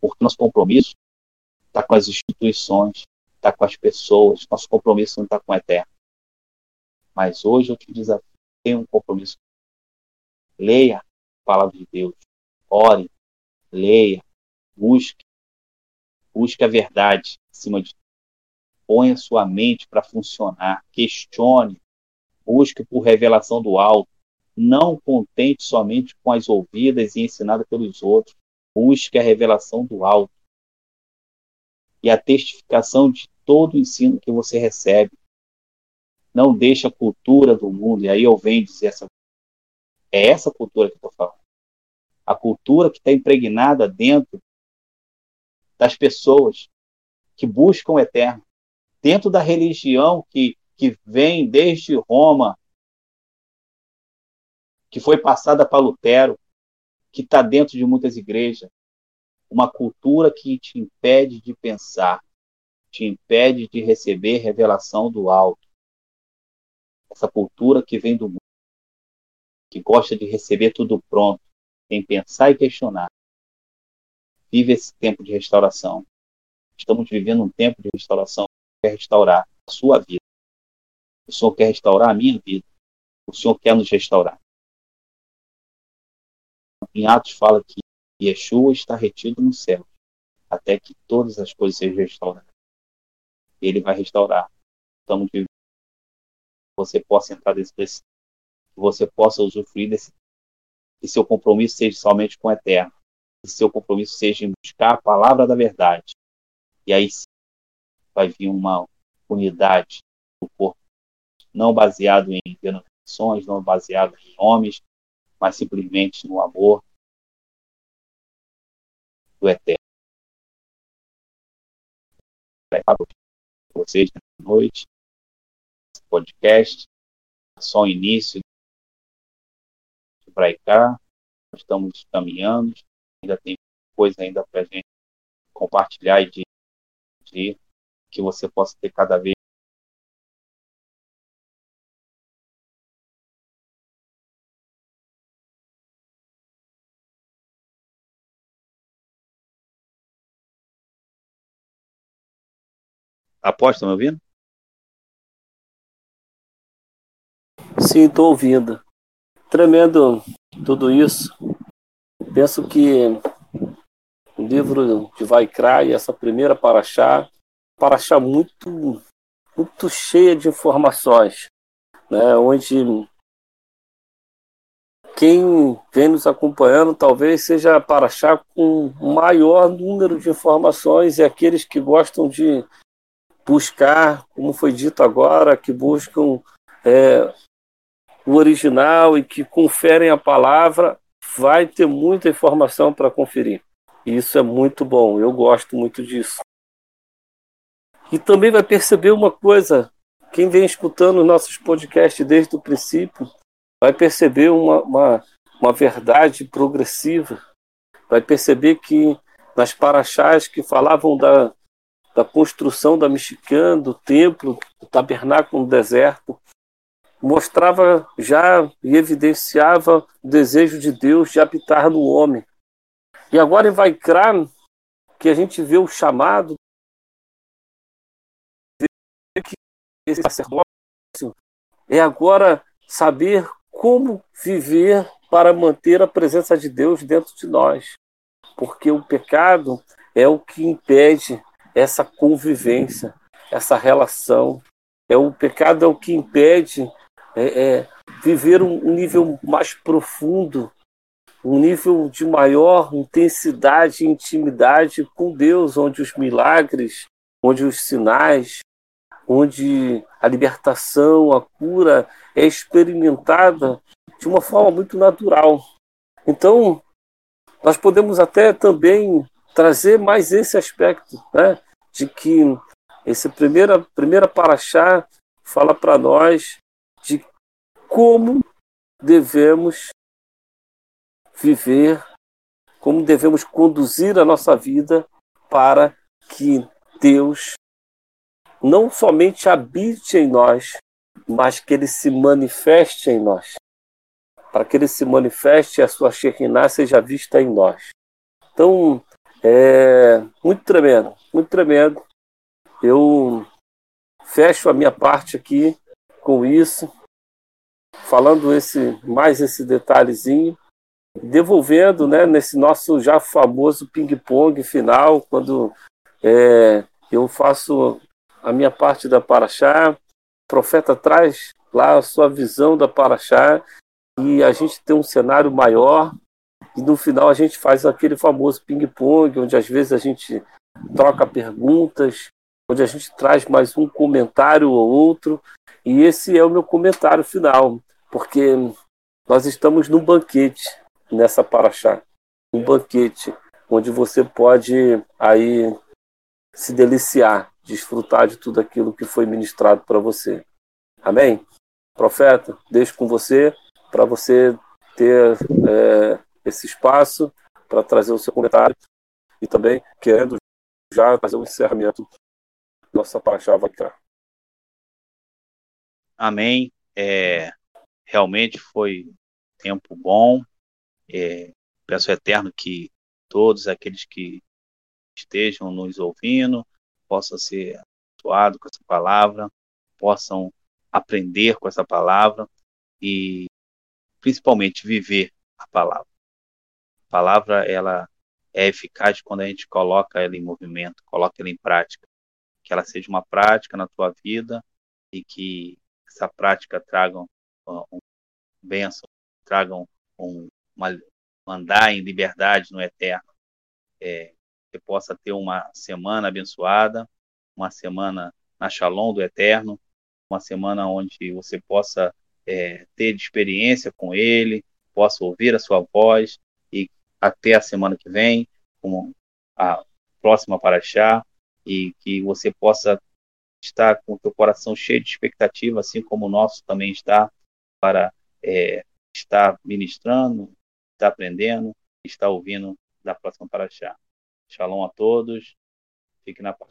Porque nosso compromisso está com as instituições, está com as pessoas, nosso compromisso não está com o eterno. Mas hoje eu te desafio, tenha um compromisso. Leia a palavra de Deus, ore, leia, busque, busque a verdade acima de tudo. Ponha sua mente para funcionar, questione, busque por revelação do alto. Não contente somente com as ouvidas e ensinada pelos outros. Busque a revelação do alto e a testificação de todo o ensino que você recebe. Não deixe a cultura do mundo, e aí eu venho dizer essa. É essa cultura que eu estou falando. A cultura que está impregnada dentro das pessoas que buscam o eterno, dentro da religião que, que vem desde Roma, que foi passada para Lutero, que está dentro de muitas igrejas, uma cultura que te impede de pensar, te impede de receber revelação do alto. Essa cultura que vem do mundo, que gosta de receber tudo pronto, sem pensar e questionar. Vive esse tempo de restauração. Estamos vivendo um tempo de restauração. Quer restaurar a sua vida. O Senhor quer restaurar a minha vida. O Senhor quer nos restaurar. Em Atos fala que Yeshua está retido no céu, até que todas as coisas sejam restauradas. Ele vai restaurar. Estamos vivendo. Você possa entrar nesse você possa usufruir desse que seu compromisso seja somente com o eterno, seu compromisso seja em buscar a palavra da verdade. E aí sim, vai vir uma unidade do corpo, não baseado em denominações, não baseado em homens, mas simplesmente no amor do Eterno. Para vocês nessa noite, esse podcast, só o início para cá, estamos caminhando, ainda tem coisa ainda para gente compartilhar e de, de que você possa ter cada vez Aposto, estão me ouvindo? Sim, estou ouvindo. Tremendo tudo isso. Penso que o livro de Vaikra e essa primeira paraxá, paraxá muito, muito cheia de informações, né, onde quem vem nos acompanhando talvez seja paraxá com maior número de informações e aqueles que gostam de buscar, como foi dito agora, que buscam é, o original e que conferem a palavra, vai ter muita informação para conferir. E isso é muito bom, eu gosto muito disso. E também vai perceber uma coisa: quem vem escutando nossos podcasts desde o princípio vai perceber uma, uma, uma verdade progressiva, vai perceber que nas paraxás que falavam da, da construção da Mexicana, do templo, do tabernáculo no deserto, mostrava já e evidenciava o desejo de Deus de habitar no homem. E agora em Vaikram, que a gente vê o chamado que esse sacerdócio é agora saber como viver para manter a presença de Deus dentro de nós. Porque o pecado é o que impede essa convivência, essa relação. É o pecado é o que impede é, é, viver um, um nível mais profundo, um nível de maior intensidade e intimidade com Deus, onde os milagres, onde os sinais, onde a libertação, a cura é experimentada de uma forma muito natural. Então, nós podemos até também trazer mais esse aspecto, né, de que esse primeira primeira paraxá fala para nós de como devemos viver, como devemos conduzir a nossa vida para que Deus não somente habite em nós, mas que ele se manifeste em nós. Para que ele se manifeste e a sua Shekinah seja vista em nós. Então, é muito tremendo, muito tremendo. Eu fecho a minha parte aqui com isso, falando esse mais esse detalhezinho, devolvendo, né, nesse nosso já famoso ping-pong final, quando é, eu faço a minha parte da Paraxá, o profeta traz lá a sua visão da Paraxá e a gente tem um cenário maior e no final a gente faz aquele famoso ping-pong, onde às vezes a gente troca perguntas, onde a gente traz mais um comentário ou outro e esse é o meu comentário final, porque nós estamos num banquete nessa paraxá, um banquete onde você pode aí se deliciar, desfrutar de tudo aquilo que foi ministrado para você. Amém? Profeta, deixo com você para você ter é, esse espaço para trazer o seu comentário e também querendo já fazer o um encerramento nossa paraxá vai entrar. Amém. É, realmente foi tempo bom. É, peço eterno que todos aqueles que estejam nos ouvindo possam ser atuados com essa palavra, possam aprender com essa palavra e principalmente viver a palavra. A palavra ela é eficaz quando a gente coloca ela em movimento, coloca ela em prática. Que ela seja uma prática na tua vida e que essa prática tragam um bênção, tragam um, uma, andar em liberdade no eterno. É, que possa ter uma semana abençoada, uma semana na Shalom do eterno, uma semana onde você possa é, ter experiência com ele, possa ouvir a sua voz e até a semana que vem, com a próxima Paraxá, e que você possa estar com o teu coração cheio de expectativa, assim como o nosso também está, para é, estar ministrando, estar aprendendo, estar ouvindo da próxima Paraxá. Shalom a todos, fique na paz.